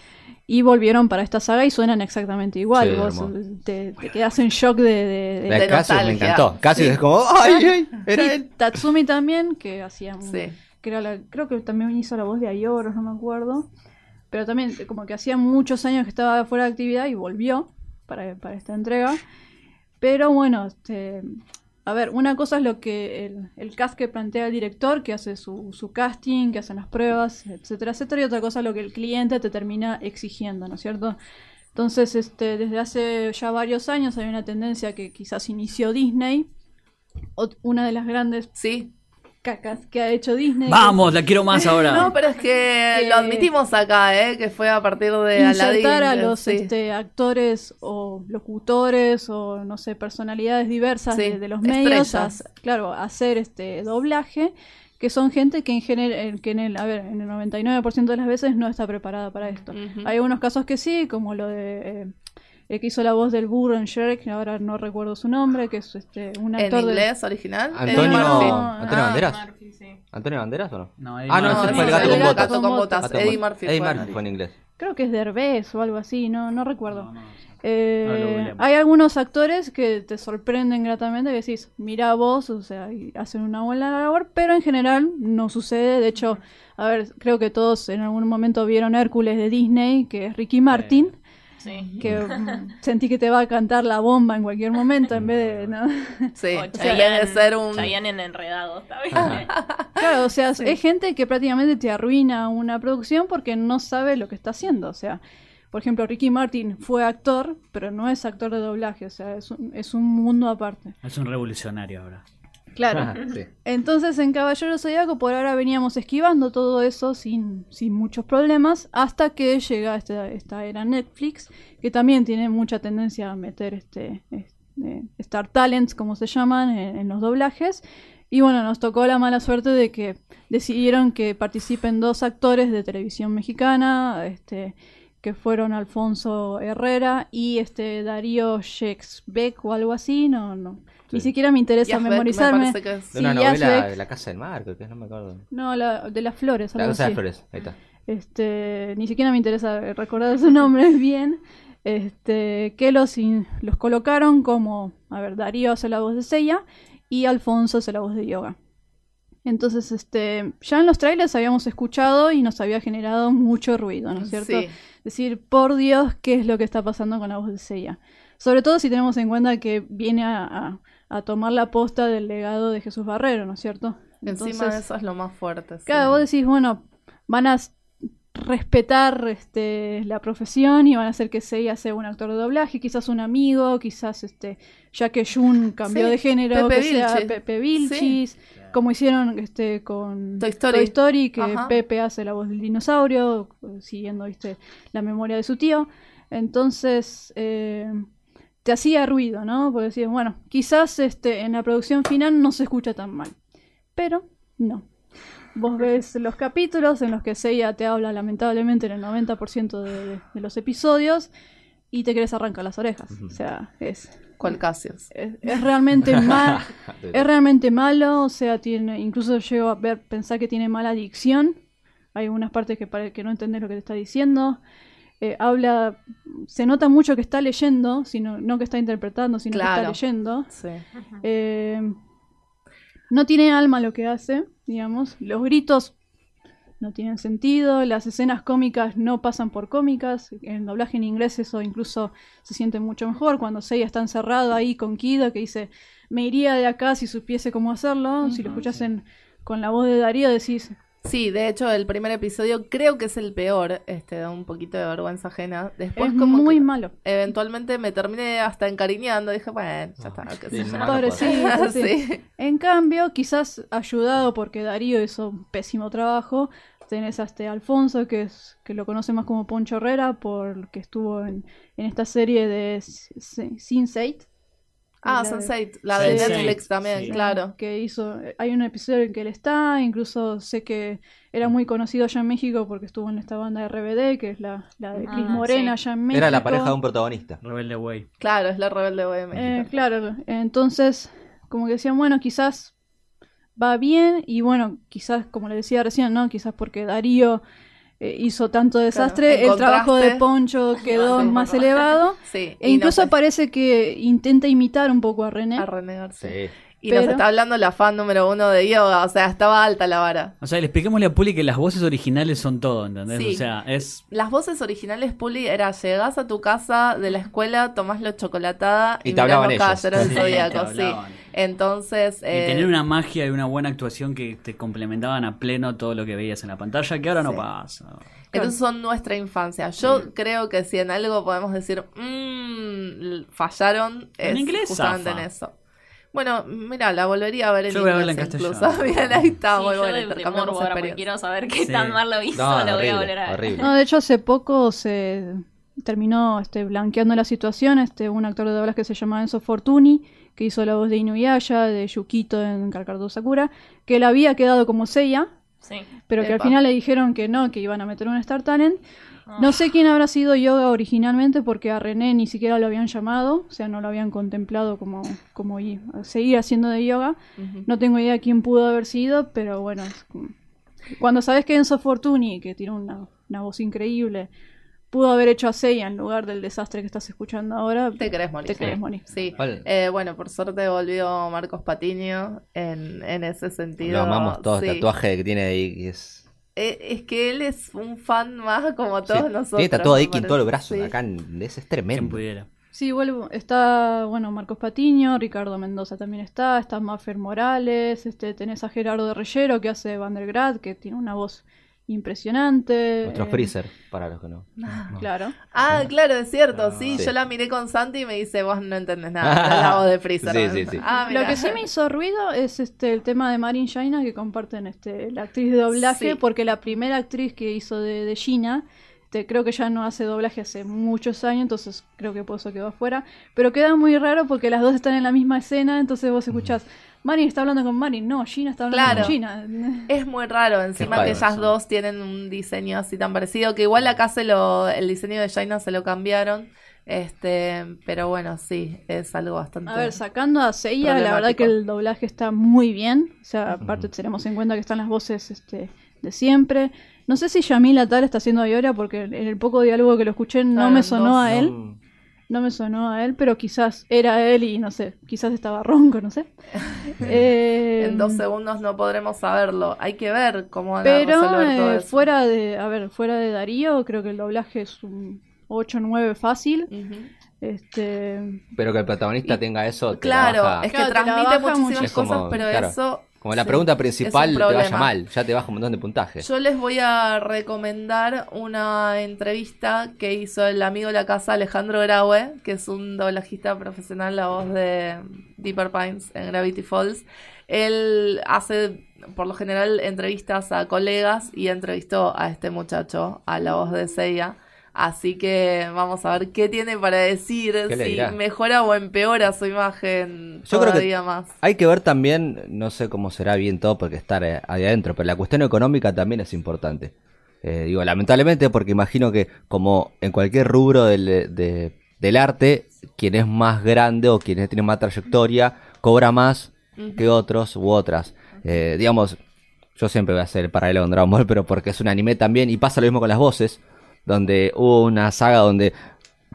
E: y volvieron para esta saga y suenan exactamente igual.
D: Sí,
E: Vos te, te quedas en shock de... de- de-
D: La
A: de
D: de Cassius me encantó. Cassius
A: Sí.
D: es como, ¡ay, ay! Era
E: y
D: él.
E: Tatsumi también, que hacía... que era la- creo que también hizo la voz de Ayoros, no me acuerdo. Pero también como que hacía muchos años que estaba fuera de actividad y volvió para, para esta entrega. Pero bueno, este, a ver, una cosa es lo que el, el cast que plantea el director, que hace su, su casting, que hacen las pruebas, etcétera, etcétera, y otra cosa es lo que el cliente te termina exigiendo, ¿no es cierto? Entonces, este, desde hace ya varios años hay una tendencia que quizás inició Disney. Una de las grandes
A: Sí.
E: Cacas que ha hecho Disney.
C: Vamos, la quiero más ahora. (laughs)
A: No, pero es que
E: Que-
A: lo admitimos acá, ¿eh? Que fue a partir de Aladdin.
E: a
A: eh,
E: los
A: sí.
E: este, actores o locutores o no sé personalidades diversas
A: Sí,
E: de, de los medios a, claro a hacer este doblaje que son gente que en general que en el a ver en el 99% de las veces no está preparada para esto hay algunos casos que sí como lo de eh, el que hizo la voz del burro en Shrek que ahora no recuerdo su nombre que es este un
A: ¿En
E: actor de
A: inglés original?
D: Antonio,
A: Eddie
E: no,
A: Murphy.
D: Antonio
E: ah,
D: Banderas.
B: Murphy, sí.
D: ¿Antonio Banderas o no? Ah, no, ese fue el gato con
E: gato
D: botas.
A: con botas.
D: Gato
A: Eddie Murphy
D: Eddie
A: fue.
D: Murphy fue en inglés.
E: creo que es Derbez o algo así no no recuerdo
C: No, no, no.
E: Eh, hay algunos actores que te sorprenden gratamente, que decís, mira vos, o sea, y hacen una buena labor, pero en general no sucede. De hecho, a ver, creo que todos en algún momento vieron Hércules de Disney, que es Ricky Martin,
B: Sí.
E: que mm, (laughs) sentí que te va a cantar la bomba en cualquier momento en vez de... ¿no?
A: Sí,
B: O
A: en
B: Chayanne-
A: vez de ser un...
B: Chayanne en enredados, ¿está bien? (laughs)
E: Claro, o sea, es gente que prácticamente te arruina una producción porque no sabe lo que está haciendo. O sea, por ejemplo, Ricky Martin fue actor, pero no es actor de doblaje, o sea, es un, es un mundo aparte.
C: Es un revolucionario ahora.
E: Claro. (laughs)
D: Sí.
E: Entonces en Caballero Zodíaco por ahora veníamos esquivando todo eso sin, sin muchos problemas hasta que llega esta, esta era Netflix que también tiene mucha tendencia a meter este, es- eh, Star Talents, como se llaman, en, en los doblajes. Y bueno, nos tocó la mala suerte de que decidieron que participen dos actores de televisión mexicana, este, que fueron Alfonso Herrera y este Darío Shexbeck o algo así, no, no. Ni siquiera me interesa
A: me
E: memorizarme.
A: parece que es-
D: De una
E: Sí,
D: novela de La Casa del Mar, creo que no me acuerdo.
E: No, la, de las flores,
D: La Casa de
E: así.
D: Flores, ahí está.
E: Este, ni siquiera me interesa recordar su nombre (laughs) bien. Este, que los, in- los colocaron como, a ver, Darío hace la voz de Seiya y Alfonso hace la voz de Yoga. Entonces, este, ya en los trailers habíamos escuchado y nos había generado mucho ruido, ¿no es cierto?
A: Sí.
E: Decir, por Dios, ¿qué es lo que está pasando con la voz de Seiya? Sobre todo si tenemos en cuenta que viene a, a- a tomar la posta del legado de Jesús Barrero, ¿no es cierto?
A: Encima de eso es lo más fuerte. sí.
E: Claro, vos decís, bueno, van a respetar este, la profesión y van a hacer que Seiya sea un actor de doblaje, quizás un amigo, quizás este, ya que Jun cambió
A: Sí,
E: de género,
A: Pepe
E: que sea. Pepe Vilchis, como hicieron este, con
A: Toy Story.
E: que
A: Ajá.
E: Pepe hace la voz del dinosaurio, siguiendo ¿viste? la memoria de su tío. Entonces, eh, te hacía ruido, ¿no? Porque decías, bueno, quizás este, en la producción final no se escucha tan mal. Pero no. Vos ves los capítulos en los que Seiya te habla lamentablemente en el 90% de, de- de los episodios y te querés arrancar las orejas. O sea, es,
A: ¿Cuál Casios?
E: es, es realmente (laughs) mal, es realmente malo, o sea, tiene, incluso llego a ver, pensar que tiene mala dicción. Hay algunas partes que, pare- que no entendés lo que te está diciendo. Eh, habla, se nota mucho que está leyendo, sino, no que está interpretando, sino que está leyendo.
A: Sí.
E: Eh, no tiene alma lo que hace, digamos. Los gritos no tienen sentido. Las escenas cómicas no pasan por cómicas. En doblaje en inglés eso incluso se siente mucho mejor. Cuando Seiya está encerrado ahí con Kido que dice, me iría de acá si supiese cómo hacerlo. Si lo escuchas en- con la voz de Darío decís,
A: Sí, de hecho el primer episodio creo que es el peor, este, da un poquito de vergüenza ajena. Después
E: es
A: como
E: muy
A: que
E: malo.
A: eventualmente me terminé hasta encariñando, dije, bueno, ya está, qué sé
D: Sí,
A: yo. (laughs)
E: sí.
A: Sí.
E: En cambio, quizás ayudado porque Darío hizo un pésimo trabajo, tenés a este Alfonso, que es que lo conoce más como Poncho Herrera, porque estuvo en, en esta serie de S- Sin-Sate.
A: Ah,
E: La de-
A: Sense8, la de
C: Sense8,
A: Netflix también,
C: sí.
A: claro.
E: Que hizo, hay un episodio en que él está, incluso sé que era muy conocido allá en México porque estuvo en esta banda de RBD, que es la, la de Cris
B: Ah,
E: Morena
B: sí.
E: allá en México.
D: Era la pareja de un protagonista.
C: Rebelde Way.
A: Claro, es la rebelde de México.
E: Eh, claro, entonces, como que decían, bueno, quizás va bien, y bueno, quizás, como le decía recién, ¿no? Quizás porque Darío eh, hizo tanto desastre, el trabajo de Poncho (laughs) quedó más (laughs) elevado.
A: Sí,
E: E incluso
A: no
E: parece que intenta imitar un poco a René.
A: a sí.
D: Sí.
A: Y
E: Pero-
A: nos está hablando la fan número uno de yoga, o sea, estaba alta la vara.
C: O sea, le expliquémosle a Puli que las voces originales son todo, ¿entendés?
A: Sí.
C: O sea, es.
A: Las voces originales, Puli, era llegás a tu casa de la escuela, tomás la chocolatada y,
D: Y te hablaban ellos.
A: Zodíaco,
C: te
A: sí. Entonces,
C: Y
A: eh,
C: tener una magia y una buena actuación que te complementaban a pleno todo lo que veías en la pantalla, que ahora no pasa.
A: entonces son nuestra infancia. Yo creo que si en algo podemos decir, mmm, fallaron,
C: En
A: es
C: inglés
A: justamente
C: zafa.
A: en eso. Bueno, mira, la volvería a ver en
C: Yo voy a verla en
A: incluso.
C: castellano. (laughs)
A: Mira, ahí está,
B: Sí,
A: muy
B: yo
A: bueno,
B: de morbo ahora porque quiero saber qué
C: Sí.
B: tan mal lo hizo,
D: No,
B: lo voy a
D: horrible,
B: volver a ver.
D: horrible.
E: No, de hecho hace poco se terminó este, blanqueando la situación, este, un actor de doblaje que se llama Enzo Fortuni, que hizo la voz de Inuyasha, de Yukito en Carcardo Sakura, que él había quedado como Seiya,
B: Sí.
E: pero que al
A: Epa.
E: final le dijeron que no, que iban a meter un Star Talent.
B: Ah.
E: No sé quién habrá sido Yoga originalmente porque a René ni siquiera lo habían llamado, o sea, no lo habían contemplado como, como seguir haciendo de yoga. No tengo idea quién pudo haber sido, pero bueno, es como- cuando sabes que Enzo Fortuni, que tiene una, una voz increíble, pudo haber hecho a Seiya en lugar del desastre que estás escuchando ahora,
A: Te querés morir.
E: Te querés morir.
A: Sí.
D: Vale.
A: Eh, bueno, por suerte volvió Marcos Patiño en, en ese sentido.
D: Lo amamos todos,
A: sí.
D: el tatuaje que tiene ahí que es...
A: Eh, es que él es un fan más como todos
D: Sí,
A: nosotros.
D: Tiene tatuado ahí
A: me
D: en todos los
A: parece.
D: brazos,
A: Sí.
D: acá en- ese es tremendo.
C: pudiera.
E: Sí, vuelvo. Está, bueno, Marcos Patiño, Ricardo Mendoza también está, está Maffer Morales, este, tenés a Gerardo de Reyero que hace Vandergrad, que tiene una voz impresionante.
D: Nuestro
E: eh,
D: Freezer, para los que no. (laughs)
E: Claro.
A: Ah, claro, es cierto.
C: Ah.
A: sí,
D: Sí.
A: yo la miré con Santi y me dice, vos no entendés nada. de (laughs) la voz de Freezer.
D: Sí, sí, sí.
A: Ah,
E: Lo que sí me hizo ruido es este el tema de Marin Shaina que comparten este la actriz de doblaje,
A: Sí.
E: porque la primera actriz que hizo de, de Gina Este, creo que ya no hace doblaje hace muchos años, entonces creo que por eso quedó afuera. Pero queda muy raro porque las dos están en la misma escena, entonces vos escuchás, Marin está hablando con Marin, no, Gina está hablando
A: Claro.
E: con Gina.
A: Es muy raro, encima
D: raro
A: que ellas
C: eso.
A: dos tienen un diseño así tan parecido, que igual acá se lo, el diseño de Jaina se lo cambiaron, este, pero bueno, sí, es algo bastante...
E: A ver, sacando a Seiya, la verdad que el doblaje está muy bien. O sea, aparte tenemos en cuenta que están las voces este, de siempre. No sé si Yamila Tal está haciendo Ayora porque en el poco diálogo que lo escuché no
A: Claro,
E: me sonó
A: dos.
E: a él.
D: No,
E: No me sonó a él, pero quizás era él y no sé, quizás estaba ronco, no sé. (laughs) Eh,
A: En dos segundos no podremos saberlo. Hay que ver cómo
E: Pero
A: resolver todo
E: eh,
A: eso.
E: fuera de, a ver, fuera de Darío, creo que el doblaje es un 8-9 fácil. Este,
D: Pero que el protagonista tenga eso. te la
A: Claro,
D: baja.
A: es que
E: Claro,
A: transmite muchísimas
D: como,
A: cosas, pero
D: claro,
A: eso...
D: Como la
A: sí,
D: pregunta principal te vaya mal, ya te baja un montón de puntaje.
A: Yo les voy a recomendar una entrevista que hizo el amigo de la casa Alejandro Graue, que es un doblajista profesional, la voz de Deeper Pines en Gravity Falls. Él hace, por lo general, entrevistas a colegas y entrevistó a este muchacho, a la voz de Seiya. Así que vamos a ver qué tiene para decir,
D: ¿Qué le
A: si mejora o empeora su imagen
D: Yo creo que-
A: todavía más.
D: Hay que ver también, no sé cómo será bien todo porque estar eh, ahí adentro, pero la cuestión económica también es importante. Eh, digo, lamentablemente porque imagino que como en cualquier rubro del, de- del arte, quien es más grande o quien tiene más trayectoria cobra más que otros u otras. Eh, digamos, yo siempre voy a hacer el paralelo con Dragon Ball, pero porque es un anime también y pasa lo mismo con las voces, donde hubo una saga donde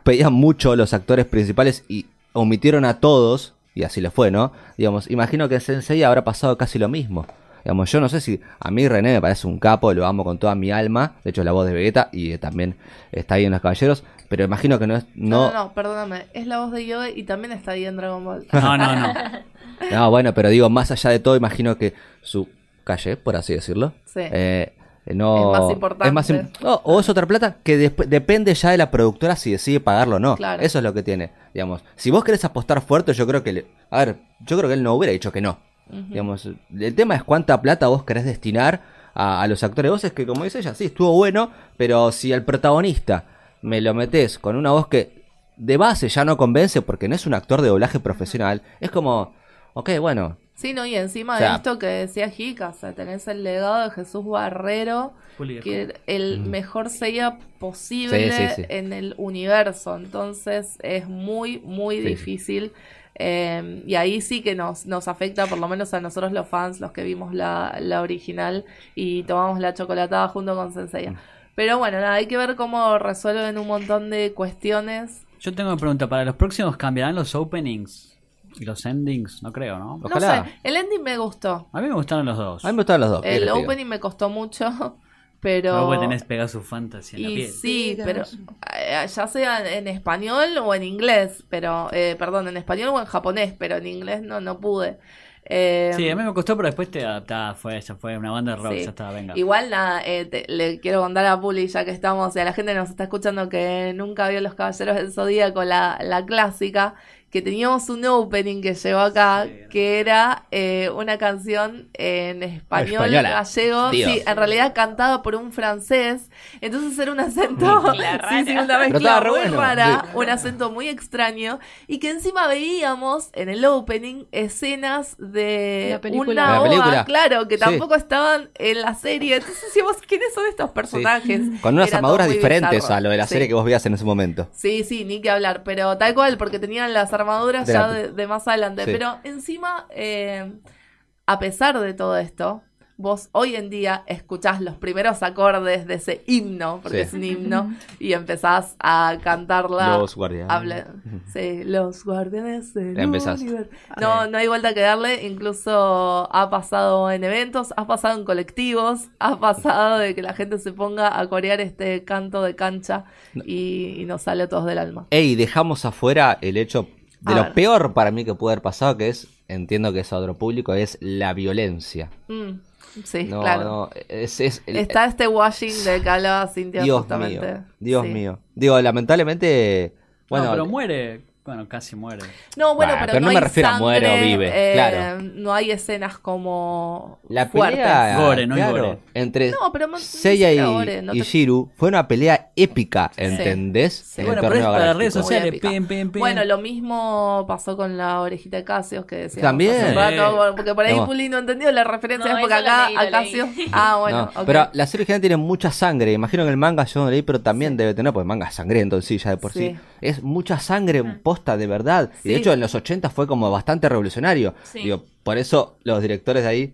D: pedían mucho los actores principales y omitieron a todos, y así le fue, ¿no? Digamos, imagino que en Sensei habrá pasado casi lo mismo. Digamos, yo no sé si a mí René me parece un capo, lo amo con toda mi alma, de hecho es la voz de Vegeta y también está ahí en Los Caballeros, pero imagino que no es...
A: No,
D: No,
A: no, no, perdóname. Es la voz de Yoga y también está ahí en Dragon Ball.
C: No, no, no. (laughs)
D: No, bueno, pero digo, más allá de todo, imagino que su calle, por así decirlo,
A: Sí.
D: eh, no,
A: Es más importante.
D: es más im- no, o es otra plata que depende ya de la productora si decide pagarlo o no.
A: Claro.
D: Eso es lo que tiene. Digamos, si vos querés apostar fuerte, yo creo que, le- a ver, yo creo que él no hubiera dicho que no. Digamos, el tema es cuánta plata vos querés destinar a, a los actores de voces que, como dice ella, sí, estuvo bueno, pero si al protagonista me lo metes con una voz que de base ya no convence porque no es un actor de doblaje profesional, es como, ok, bueno,
A: Sí, no, y encima
D: O sea-
A: de esto que decía Jica, o sea, tenés el legado de Jesús Barrero, que era el mejor sello posible
D: Mm. Sí, sí, sí.
A: en el universo. Entonces es muy, muy
D: Sí, sí.
A: difícil. Eh, y ahí sí que nos, nos afecta, por lo menos a nosotros los fans, los que vimos la, la original y tomamos la chocolatada junto con Sensei.
D: Mm.
A: Pero bueno, nada, hay que ver cómo resuelven un montón de cuestiones.
C: Yo tengo una pregunta. ¿Para los próximos cambiarán los openings los endings? No creo, ¿no?
D: Ojalá.
A: No sé, el ending me gustó.
C: A mí me gustaron los dos.
D: a mí me gustaban los dos. ¿qué
A: El
D: digo?
A: opening me costó mucho, (laughs) pero...
C: Luego pues tenés Pegasus Fantasy en la
A: Y
C: piel.
A: sí, pero eh, ya sea en español o en inglés, pero, eh, perdón, en español o en japonés, pero en inglés no, no pude. Eh,
C: Sí, a mí me costó, pero después te adaptás. Fue, ya fue una banda de rock,
A: sí.
C: ya está, venga.
A: Igual nada, eh, te- le quiero contar a Puli, ya que estamos, y a la gente que nos está escuchando que nunca vio Los Caballeros del Zodíaco, la, la clásica, que teníamos un opening que llegó acá, que era eh, una canción en español
D: Española.
A: gallego,
D: Dios.
A: sí, en realidad cantada por un francés, entonces era un acento, (laughs) sí, sí, una mezcla muy
D: bueno,
A: rara,
D: sí.
A: un acento muy extraño, y que encima veíamos en el opening escenas de
E: La película.
A: una
D: película.
A: claro, que
D: Sí.
A: tampoco estaban en la serie. Entonces decíamos, ¿quiénes son estos personajes?
D: Con unas armaduras diferentes
A: bizarro.
D: a lo de la
A: Sí.
D: serie que vos veías en ese momento.
A: Sí, sí, ni que hablar, pero tal cual, porque tenían las armaduras
D: De
A: ya
D: la-
A: de, de más adelante.
D: Sí.
A: Pero encima, eh, a pesar de todo esto, vos hoy en día escuchás los primeros acordes de ese himno, porque
D: Sí.
A: es un himno, y empezás a cantarla.
D: Los guardianes.
A: Habla- sí, los guardianes del universo. No, no hay vuelta que darle. Incluso ha pasado en eventos, ha pasado en colectivos, ha pasado de que la gente se ponga a corear este canto de cancha y, y nos sale a todos del alma.
D: Ey, dejamos afuera el hecho de
A: A
D: lo
A: ver.
D: peor para mí que puede haber pasado, que es, entiendo que es a otro público, es la violencia.
A: Mm, sí,
D: No,
A: claro.
D: no, es, es el-
A: Está este washing del que hablaba Cintia
D: Dios
A: justamente.
D: mío, Dios
A: Sí.
D: mío. Digo, lamentablemente, bueno,
C: no, pero muere. Bueno, casi muere.
A: No, bueno,
D: Bah,
A: pero,
D: pero no
A: no,
D: me
A: hay
D: refiero a
A: sangre,
D: muere o vive,
A: eh,
D: claro.
A: No hay escenas como
D: La
A: fuertes.
D: pelea
C: Gore, no hay
D: claro,
C: gore.
D: entre
A: No, pero no- ni
D: Seiya y,
A: siquiera gore, no
D: y
A: te-
D: Shiru fue una pelea épica, ¿entendés?
A: Sí.
D: En
C: Bueno,
D: el
C: pero es
D: torneo
C: para redes
A: Muy
C: sociales.
A: épica.
C: pim, pim, pim.
A: Bueno, lo mismo pasó con la orejita de Casios que decíamos
D: También.
A: hace un rato, porque por ahí. Puli no entendió la referencia,
B: No,
A: es porque acá
B: leí,
A: a. Casios... (laughs) Ah, bueno.
D: Pero la serie original tiene mucha sangre. Imagino que el manga yo no leí, pero también debe tener, porque el manga es sangriento en sí, ya de por sí.
A: Sí.
D: Es mucha sangre posta de verdad. Y de hecho en los 80 fue como bastante revolucionario.
B: Sí.
D: Digo, por eso los directores de ahí,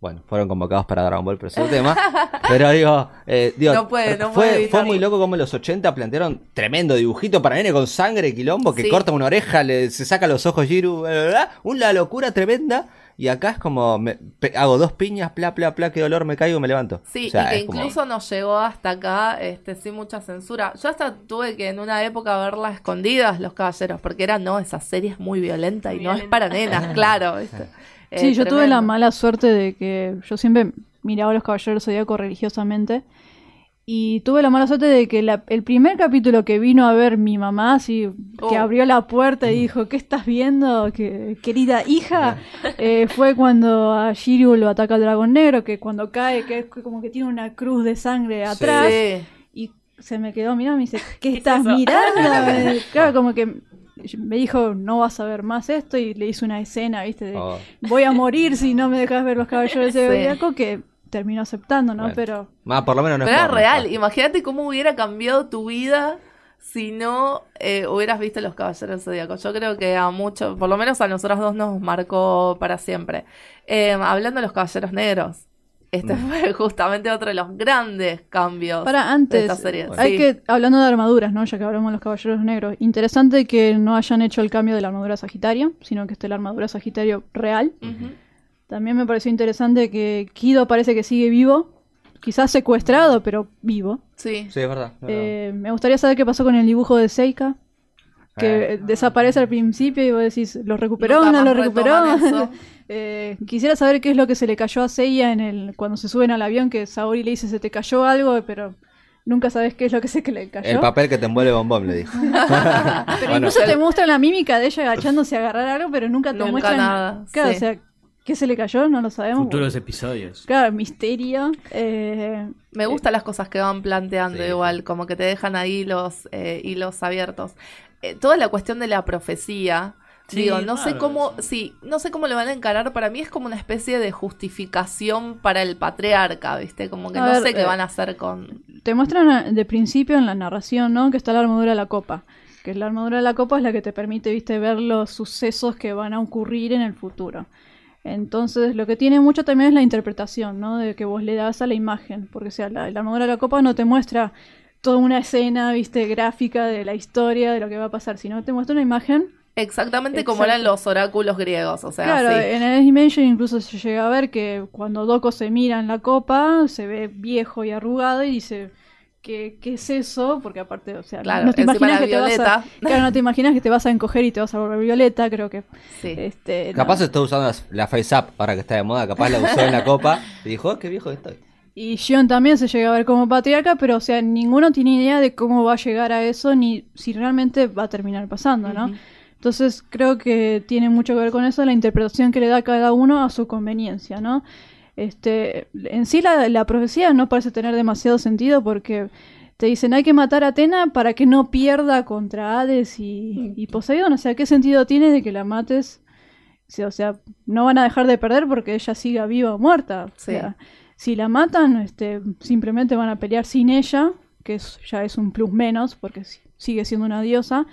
D: bueno, fueron convocados para Dragon Ball, pero es otro tema. (laughs) Pero digo, eh, digo
A: No puede- no
D: fue,
A: puede
D: fue muy loco como en los 80 plantearon tremendo dibujito para nene con sangre, quilombo, que
A: Sí.
D: corta una oreja, le, se saca los ojos Jiru, bla, bla, bla. una locura tremenda. Y acá es como, me- pe- hago dos piñas, bla, bla, bla, qué dolor, me caigo y me levanto.
A: Sí,
D: O sea,
A: y que
D: como-
A: incluso nos llegó hasta acá este, sin mucha censura. Yo hasta tuve que en una época verla escondidas, Los Caballeros, porque era, no, esa serie es muy violenta y no es para nenas, claro. (laughs) ¿viste? Eh,
E: Sí, yo tuve la mala suerte de que yo siempre miraba a los Caballeros Zodíaco religiosamente. Y tuve la mala suerte de que la- el primer capítulo que vino a ver mi mamá, así, que
A: Oh.
E: abrió la puerta y dijo, ¿qué estás viendo, que- querida hija? Eh, fue cuando a Shiryu lo ataca el dragón negro, que cuando cae, que es como que tiene una cruz de sangre atrás.
A: Sí.
E: Y se me quedó mirando y me dice, ¿qué,
B: es
E: estás mirando? (laughs) Claro, como que me dijo, no vas a ver más esto, y le hice una escena, ¿viste? De,
D: Oh.
E: voy a morir si no me dejas ver los caballeros de
A: Sí.
E: Zodíaco, que terminó aceptando, ¿no?
D: Bueno.
E: Pero
D: Ah, por lo menos no es
A: era real. Imagínate cómo hubiera cambiado tu vida si no eh, hubieras visto Los Caballeros Zodíacos. Yo creo que a muchos, por lo menos a nosotros dos nos marcó para siempre. Eh, hablando de Los Caballeros Negros. Este
D: Mm.
A: fue (laughs) justamente otro de los grandes cambios
E: para
A: de
E: antes,
A: esta serie.
E: hay
A: Sí.
E: que, hablando de armaduras, ¿no? Ya que hablamos de los caballeros negros, interesante que no hayan hecho el cambio de la armadura Sagitario, sino que esté la armadura Sagitario real. También me pareció interesante que Kido parece que sigue vivo, quizás secuestrado, pero vivo.
A: Sí.
D: Sí, es verdad. es verdad.
E: Eh, me gustaría saber qué pasó con el dibujo de Seika, que
D: Eh.
E: desaparece al principio y vos decís, ¿lo recuperó
A: Nunca
E: no lo recuperó? (laughs) Eh, quisiera saber qué es lo que se le cayó a Seiya en el, cuando se suben al avión, que Saori le dice, se te cayó algo, pero nunca sabes qué es lo que se que le cayó.
D: El papel que te envuelve bombón, le dijo. (laughs)
E: Pero
D: Bueno,
E: incluso
D: el-
E: te muestran la mímica de ella agachándose a agarrar algo, pero nunca te
A: Nunca
E: muestran
A: nada,
E: Claro,
A: sí.
E: o sea, ¿qué se le cayó? No lo sabemos.
C: Futuros episodios.
E: Claro, misterio. Eh,
A: Me gustan las cosas que van planteando
D: Sí,
A: igual, como que te dejan ahí los eh, hilos abiertos. Eh, toda la cuestión de la profecía,
C: Sí,
A: digo, no sé cómo,
C: eso.
A: sí, no sé cómo lo van a encarar, para mí es como una especie de justificación para el patriarca, ¿viste? Como que
E: A
A: no
E: ver,
A: sé qué
E: eh,
A: van a hacer con...
E: te muestran de principio en la narración, ¿no? Que está la armadura de la copa. Que la armadura de la copa es la que te permite, viste, ver los sucesos que van a ocurrir en el futuro. Entonces, lo que tiene mucho también es la interpretación, ¿no? De que vos le das a la imagen. Porque, o sea, la, la armadura de la copa no te muestra toda una escena, viste, gráfica de la historia, de lo que va a pasar, sino te muestra una imagen
A: Exactamente como
E: Exacto.
A: eran los oráculos griegos, o sea,
E: Claro,
A: sí.
E: en el Dimension incluso se llega a ver que cuando Doko se mira en la copa, se ve viejo y arrugado y dice, ¿qué, qué es eso? Porque aparte, o sea,
A: Claro,
E: no te
A: encima
E: imaginas
A: era
E: que te vas a,
A: violeta.
E: claro, no te imaginas que te vas a encoger y te vas a volver violeta, creo que
A: Sí.
E: este, no.
D: Capaz está usando la Face Up ahora que está de moda. Capaz la usó en la copa y dijo, "Oh, qué viejo que estoy.
E: Y Shion también se llega a ver como patriarca, pero o sea, ninguno tiene idea de cómo va a llegar a eso ni si realmente va a terminar pasando, ¿no?
A: Ujú.
E: Entonces creo que tiene mucho que ver con eso, la interpretación que le da cada uno a su conveniencia, ¿no? Este, en sí la, la profecía no parece tener demasiado sentido porque te dicen hay que matar a Atena para que no pierda contra Hades y, y Poseidón. O sea, ¿qué sentido tiene de que la mates? O sea, no van a dejar de perder porque ella siga viva o muerta. O
A: Sí.
E: sea, si la matan, este, simplemente van a pelear sin ella, que es- ya es un plus menos porque si- sigue siendo una diosa.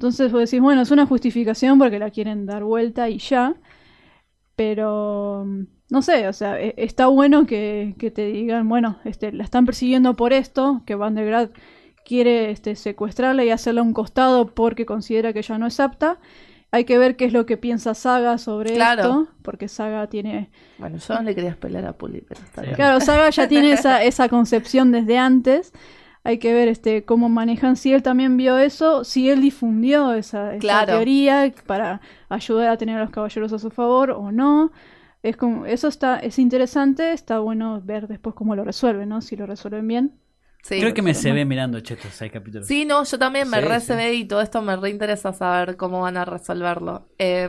E: Entonces vos decís, bueno, es una justificación porque la quieren dar vuelta y ya. Pero mm, no sé, o sea, e- está bueno que, que te digan, bueno, este, la están persiguiendo por esto, que Van der Graaf quiere este, secuestrarla y hacerla a un costado porque considera que ya no es apta. Hay que ver qué es lo que piensa Saga sobre
A: Claro.
E: esto, porque Saga tiene
A: Bueno, yo no le quería pelear a Puli, pero está bien.
E: Claro, Saga ya tiene esa, esa concepción desde antes. Hay que ver este cómo manejan, si él también vio eso, si él difundió esa, esa
A: Claro.
E: teoría para ayudar a tener a los caballeros a su favor o no. Es como, eso está, es interesante, está bueno ver después cómo lo resuelven, ¿no? Si lo resuelven bien
A: Sí.
C: Creo que me se ve mirando che, estos seis capítulos.
A: Sí, no, yo también me
D: Sí,
A: re
D: sí.
A: se ve y todo esto me reinteresa saber cómo van a resolverlo. Eh,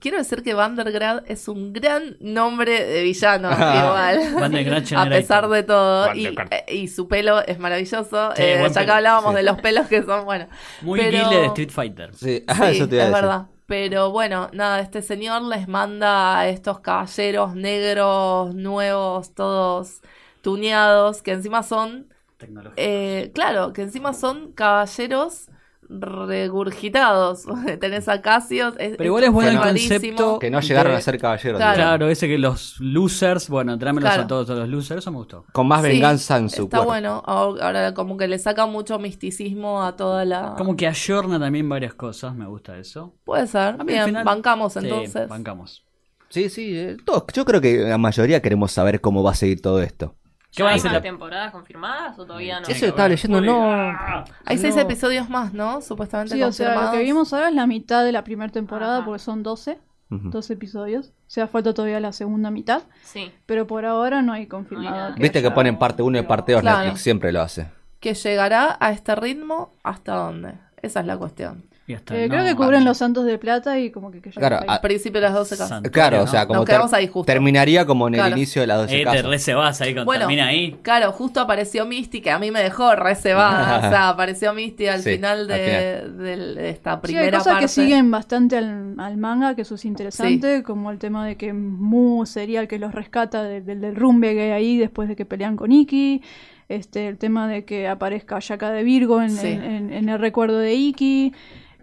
A: quiero decir que Vandergrad es un gran nombre de villano, igual.
C: Vandergrad (laughs)
A: A pesar de todo. Y, eh, y su pelo es maravilloso.
C: Sí,
A: Eh, ya que
C: pelo.
A: hablábamos
D: Sí.
A: de los pelos que son, bueno.
C: Muy
A: pero-
C: guile de Street Fighter.
D: Sí, (laughs) ah,
A: Sí,
D: eso te iba a
A: es
D: decir.
A: verdad. Pero bueno, nada, este señor les manda a estos caballeros negros, nuevos, todos tuneados, que encima son,
C: Tecnología.
A: eh, claro, que encima son caballeros regurgitados. (laughs) Tenés a Cassios. es-
C: Pero igual es bueno el concepto.
D: Que no llegaron
C: de-
D: a ser caballeros.
A: Claro.
C: ese que los losers, bueno, tráemelos
A: Claro.
C: a todos, a los losers, eso me gustó.
D: Con más
A: Sí,
D: venganza en su
A: Está
D: cuerpo.
A: bueno. Ahora como que le saca mucho misticismo a toda la...
C: Como que ayorna también varias cosas, me gusta eso.
A: Puede ser.
C: A mí
A: Bien,
C: final-
A: bancamos
C: Sí,
A: entonces.
C: bancamos.
D: Sí, sí. eh, todos- yo creo que la mayoría queremos saber cómo va a seguir todo esto.
C: ¿Qué van a
B: ¿Hay
C: hacer la-
B: temporadas confirmadas o todavía no?
D: Eso estaba leyendo, no.
A: Hay seis episodios más, ¿no? Supuestamente
E: Sí, o sea, lo que vimos ahora es la mitad de la primera temporada,
B: Ajá.
E: porque son 12,
D: Ujú.
E: 12 episodios. O sea, falta todavía la segunda mitad,
B: Sí.
E: pero por ahora no hay confirmado.
D: Viste que ponen parte 1 y parte 2,
A: Claro.
D: Netflix siempre lo hace.
A: que llegará a este ritmo hasta dónde. Esa es la cuestión.
C: Y hasta
E: Eh,
C: no,
E: creo que cubren los santos de plata y como que... que ya
D: Claro, ah,
A: Principio de las 12 casas.
D: Claro,
C: ¿no?
D: o sea, como
A: quedamos ahí justo.
D: terminaría como en el
A: Claro.
D: inicio de las 12
C: Eh, te
D: casas.
C: re se vas ahí, con,
A: Bueno,
C: termina ahí.
A: Claro, justo apareció Misty, que a mí me dejó reservada. (laughs) o sea, apareció Misty al
D: Sí,
A: final de,
D: al
A: de- de esta
E: Sí, hay
A: primera
E: cosas
A: parte.
E: que siguen bastante al, al manga, que eso es interesante, como el tema de que Mu sería el que los rescata de- del del rumbe que hay ahí después de que pelean con Iki, este, el tema de que aparezca Yaka de Virgo en,
A: Sí.
E: en- en- en el recuerdo de Iki,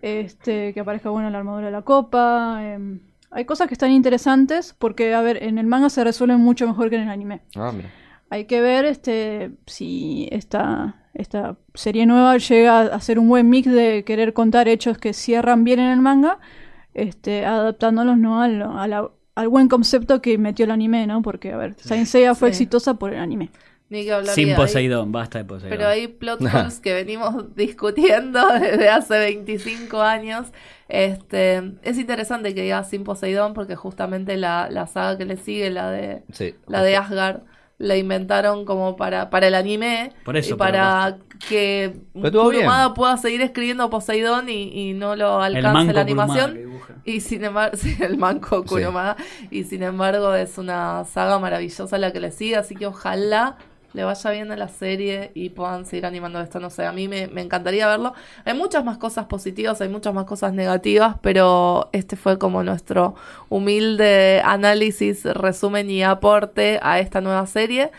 E: este, que aparezca bueno la armadura de la copa. em, hay cosas que están interesantes porque, a ver, en el manga se resuelven mucho mejor que en el anime.
D: Ah, mira.
E: Hay que ver este si esta, esta serie nueva llega a ser un buen mix de querer contar hechos que cierran bien en el manga, este, adaptándolos ¿no? al, a la- al buen concepto que metió el anime, ¿no? Porque, a ver, Saint Seiya fue
A: Sí.
E: exitosa por el anime.
A: Ni que hablar
C: Sin
A: ahí.
C: Poseidón, basta de Poseidón.
A: Pero hay plot (laughs) holes que venimos (laughs) discutiendo (laughs) desde hace 25 años. Este, es interesante que diga sin Poseidón porque justamente la, la saga que le sigue, la de
D: Sí.
A: la de Asgard, la inventaron como para, para el anime
C: Por eso,
A: y para que. Kurumada pueda seguir escribiendo Poseidón y, y no lo
C: el
A: alcance
C: manco
A: la animación. Y sin embargo, sí, el manco
D: Sí.
A: Kurumada. Y sin embargo, es una saga maravillosa la que le sigue. Así que ojalá le vaya bien a la serie y puedan seguir animando esto. No sé, a mí me, me encantaría verlo. Hay muchas más cosas positivas, hay muchas más cosas negativas, pero este fue como nuestro humilde análisis, resumen y aporte a esta nueva serie.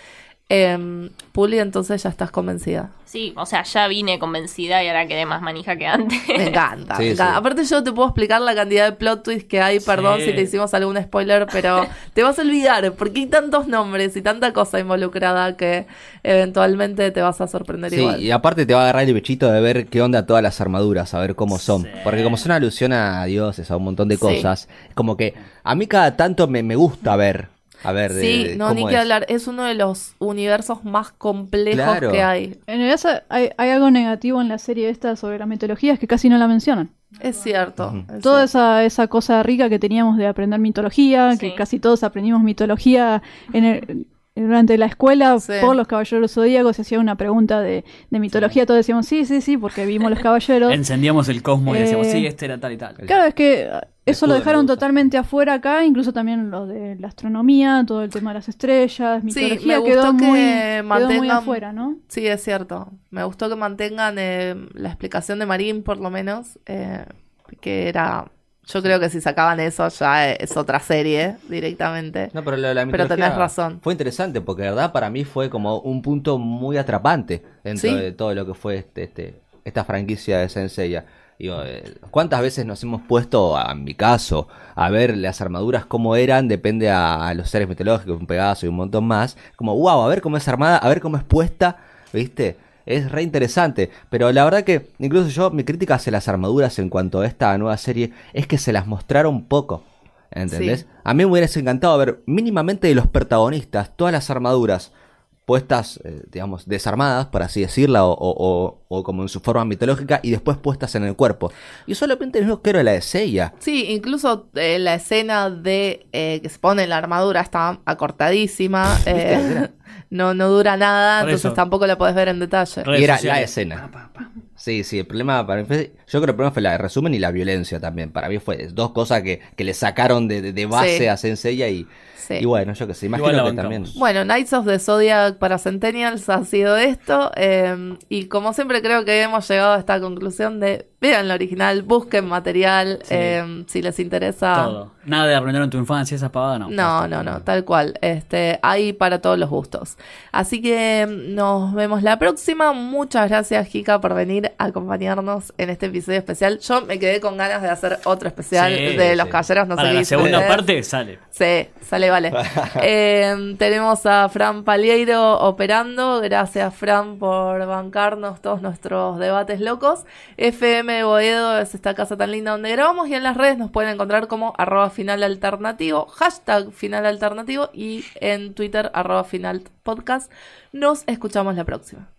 A: Em, Puli, entonces ya estás convencida.
B: Sí, o sea, ya vine convencida y ahora quedé más manija que antes.
A: Me encanta,
D: Sí,
A: me encanta.
D: sí.
A: Aparte yo te puedo explicar la cantidad de plot twists que hay, perdón
C: Sí.
A: si te hicimos algún spoiler, pero (laughs) te vas a olvidar porque hay tantos nombres y tanta cosa involucrada que eventualmente te vas a sorprender
D: Sí,
A: igual.
D: y aparte te va a agarrar el bichito de ver qué onda todas las armaduras, a ver cómo son.
C: Sí.
D: Porque como son alusión a dioses, a un montón de
A: Sí.
D: cosas, como que a mí cada tanto me, me gusta ver. A ver, de,
A: Sí,
D: de
A: no,
D: cómo
A: ni que
D: es.
A: hablar, es uno de los universos más complejos
D: Claro.
A: que hay.
E: En realidad hay, hay algo negativo en la serie esta sobre la mitología, es que casi no la mencionan.
A: Es cierto. es
E: Toda
A: cierto.
E: esa, esa cosa rica que teníamos de aprender mitología,
B: Sí.
E: que casi todos aprendimos mitología en el- durante la escuela
A: Sí.
E: por los caballeros zodíacos, se hacía una pregunta de, de mitología, todos decíamos sí, sí, sí, porque vimos los caballeros. (laughs)
C: Encendíamos el cosmos y decíamos,
E: Eh,
C: sí, este era tal y tal.
E: Claro, es que eh, eso lo
D: de
E: dejaron totalmente afuera acá, incluso también lo de la astronomía, todo el tema de las estrellas,
A: Sí,
E: mitología,
A: me
E: quedó,
A: gustó
E: muy,
A: que
E: quedó muy
A: mantengan-
E: afuera, ¿no?
A: Sí, es cierto. Me gustó que mantengan eh, la explicación de Marín, por lo menos, eh, que era... Yo creo que si sacaban eso ya es otra serie directamente.
D: No, pero, lo de la
A: Pero tenés razón.
D: Fue interesante porque, de verdad, para mí fue como un punto muy atrapante dentro
A: Sí.
D: de todo lo que fue este, este, esta franquicia de Senseiya. Digo, eh, ¿cuántas veces nos hemos puesto, a- en mi caso, a ver las armaduras cómo eran? Depende a, a los seres mitológicos, un Pegaso y un montón más. Como, wow, a ver cómo es armada, a ver cómo es puesta, ¿viste? Es re interesante. Pero la verdad que, incluso yo, mi crítica hacia las armaduras en cuanto a esta nueva serie es que se las mostraron poco. ¿Entendés?
A: Sí.
D: A mí me hubiera encantado ver mínimamente de los protagonistas todas las armaduras puestas, eh, digamos, desarmadas, por así decirla, o, o- o- como en su forma mitológica, y después puestas en el cuerpo. Y solamente mismo quiero la de Seiya.
A: Sí, incluso eh, la escena de eh, que se pone la armadura está acortadísima. (laughs) no, no dura nada,
C: Por
A: entonces
C: eso.
A: tampoco la podés ver en detalle.
C: Redes
D: Y era la escena. Sí, sí, el problema para mí fue, yo creo que el problema fue la de resumen y la violencia también. Para mí fue dos cosas que, que le sacaron de, de- de base
A: Sí.
D: a Senseiya y,
A: Sí.
D: y bueno, yo que sé, imagino que también.
A: Bueno, Knights of the Zodiac para Centennials ha sido esto. eh, y como siempre creo que hemos llegado a esta conclusión de vean la original, busquen material,
C: Sí.
A: eh, si les interesa.
C: Todo. Nada de arruinaron tu infancia, esa pavada no.
A: No, no, no, tal cual. Este, hay para todos los gustos. Así que mm, nos vemos la próxima. Muchas gracias, Kika, por venir a acompañarnos en este episodio especial. Yo me quedé con ganas de hacer otro especial
C: Sí,
A: de los
D: sí.
A: caballeros. No
C: Para
A: sé qué
C: la segunda
A: ustedes.
C: parte sale.
A: Sí, sale, vale. (laughs) Eh, tenemos a Fran Palieiro operando. Gracias, Fran, por bancarnos todos nuestros debates locos. FM Boedo es esta casa tan linda donde grabamos y en las redes nos pueden encontrar como arroba final alternativo, hashtag final alternativo y en Twitter arroba final podcast. Nos escuchamos la próxima.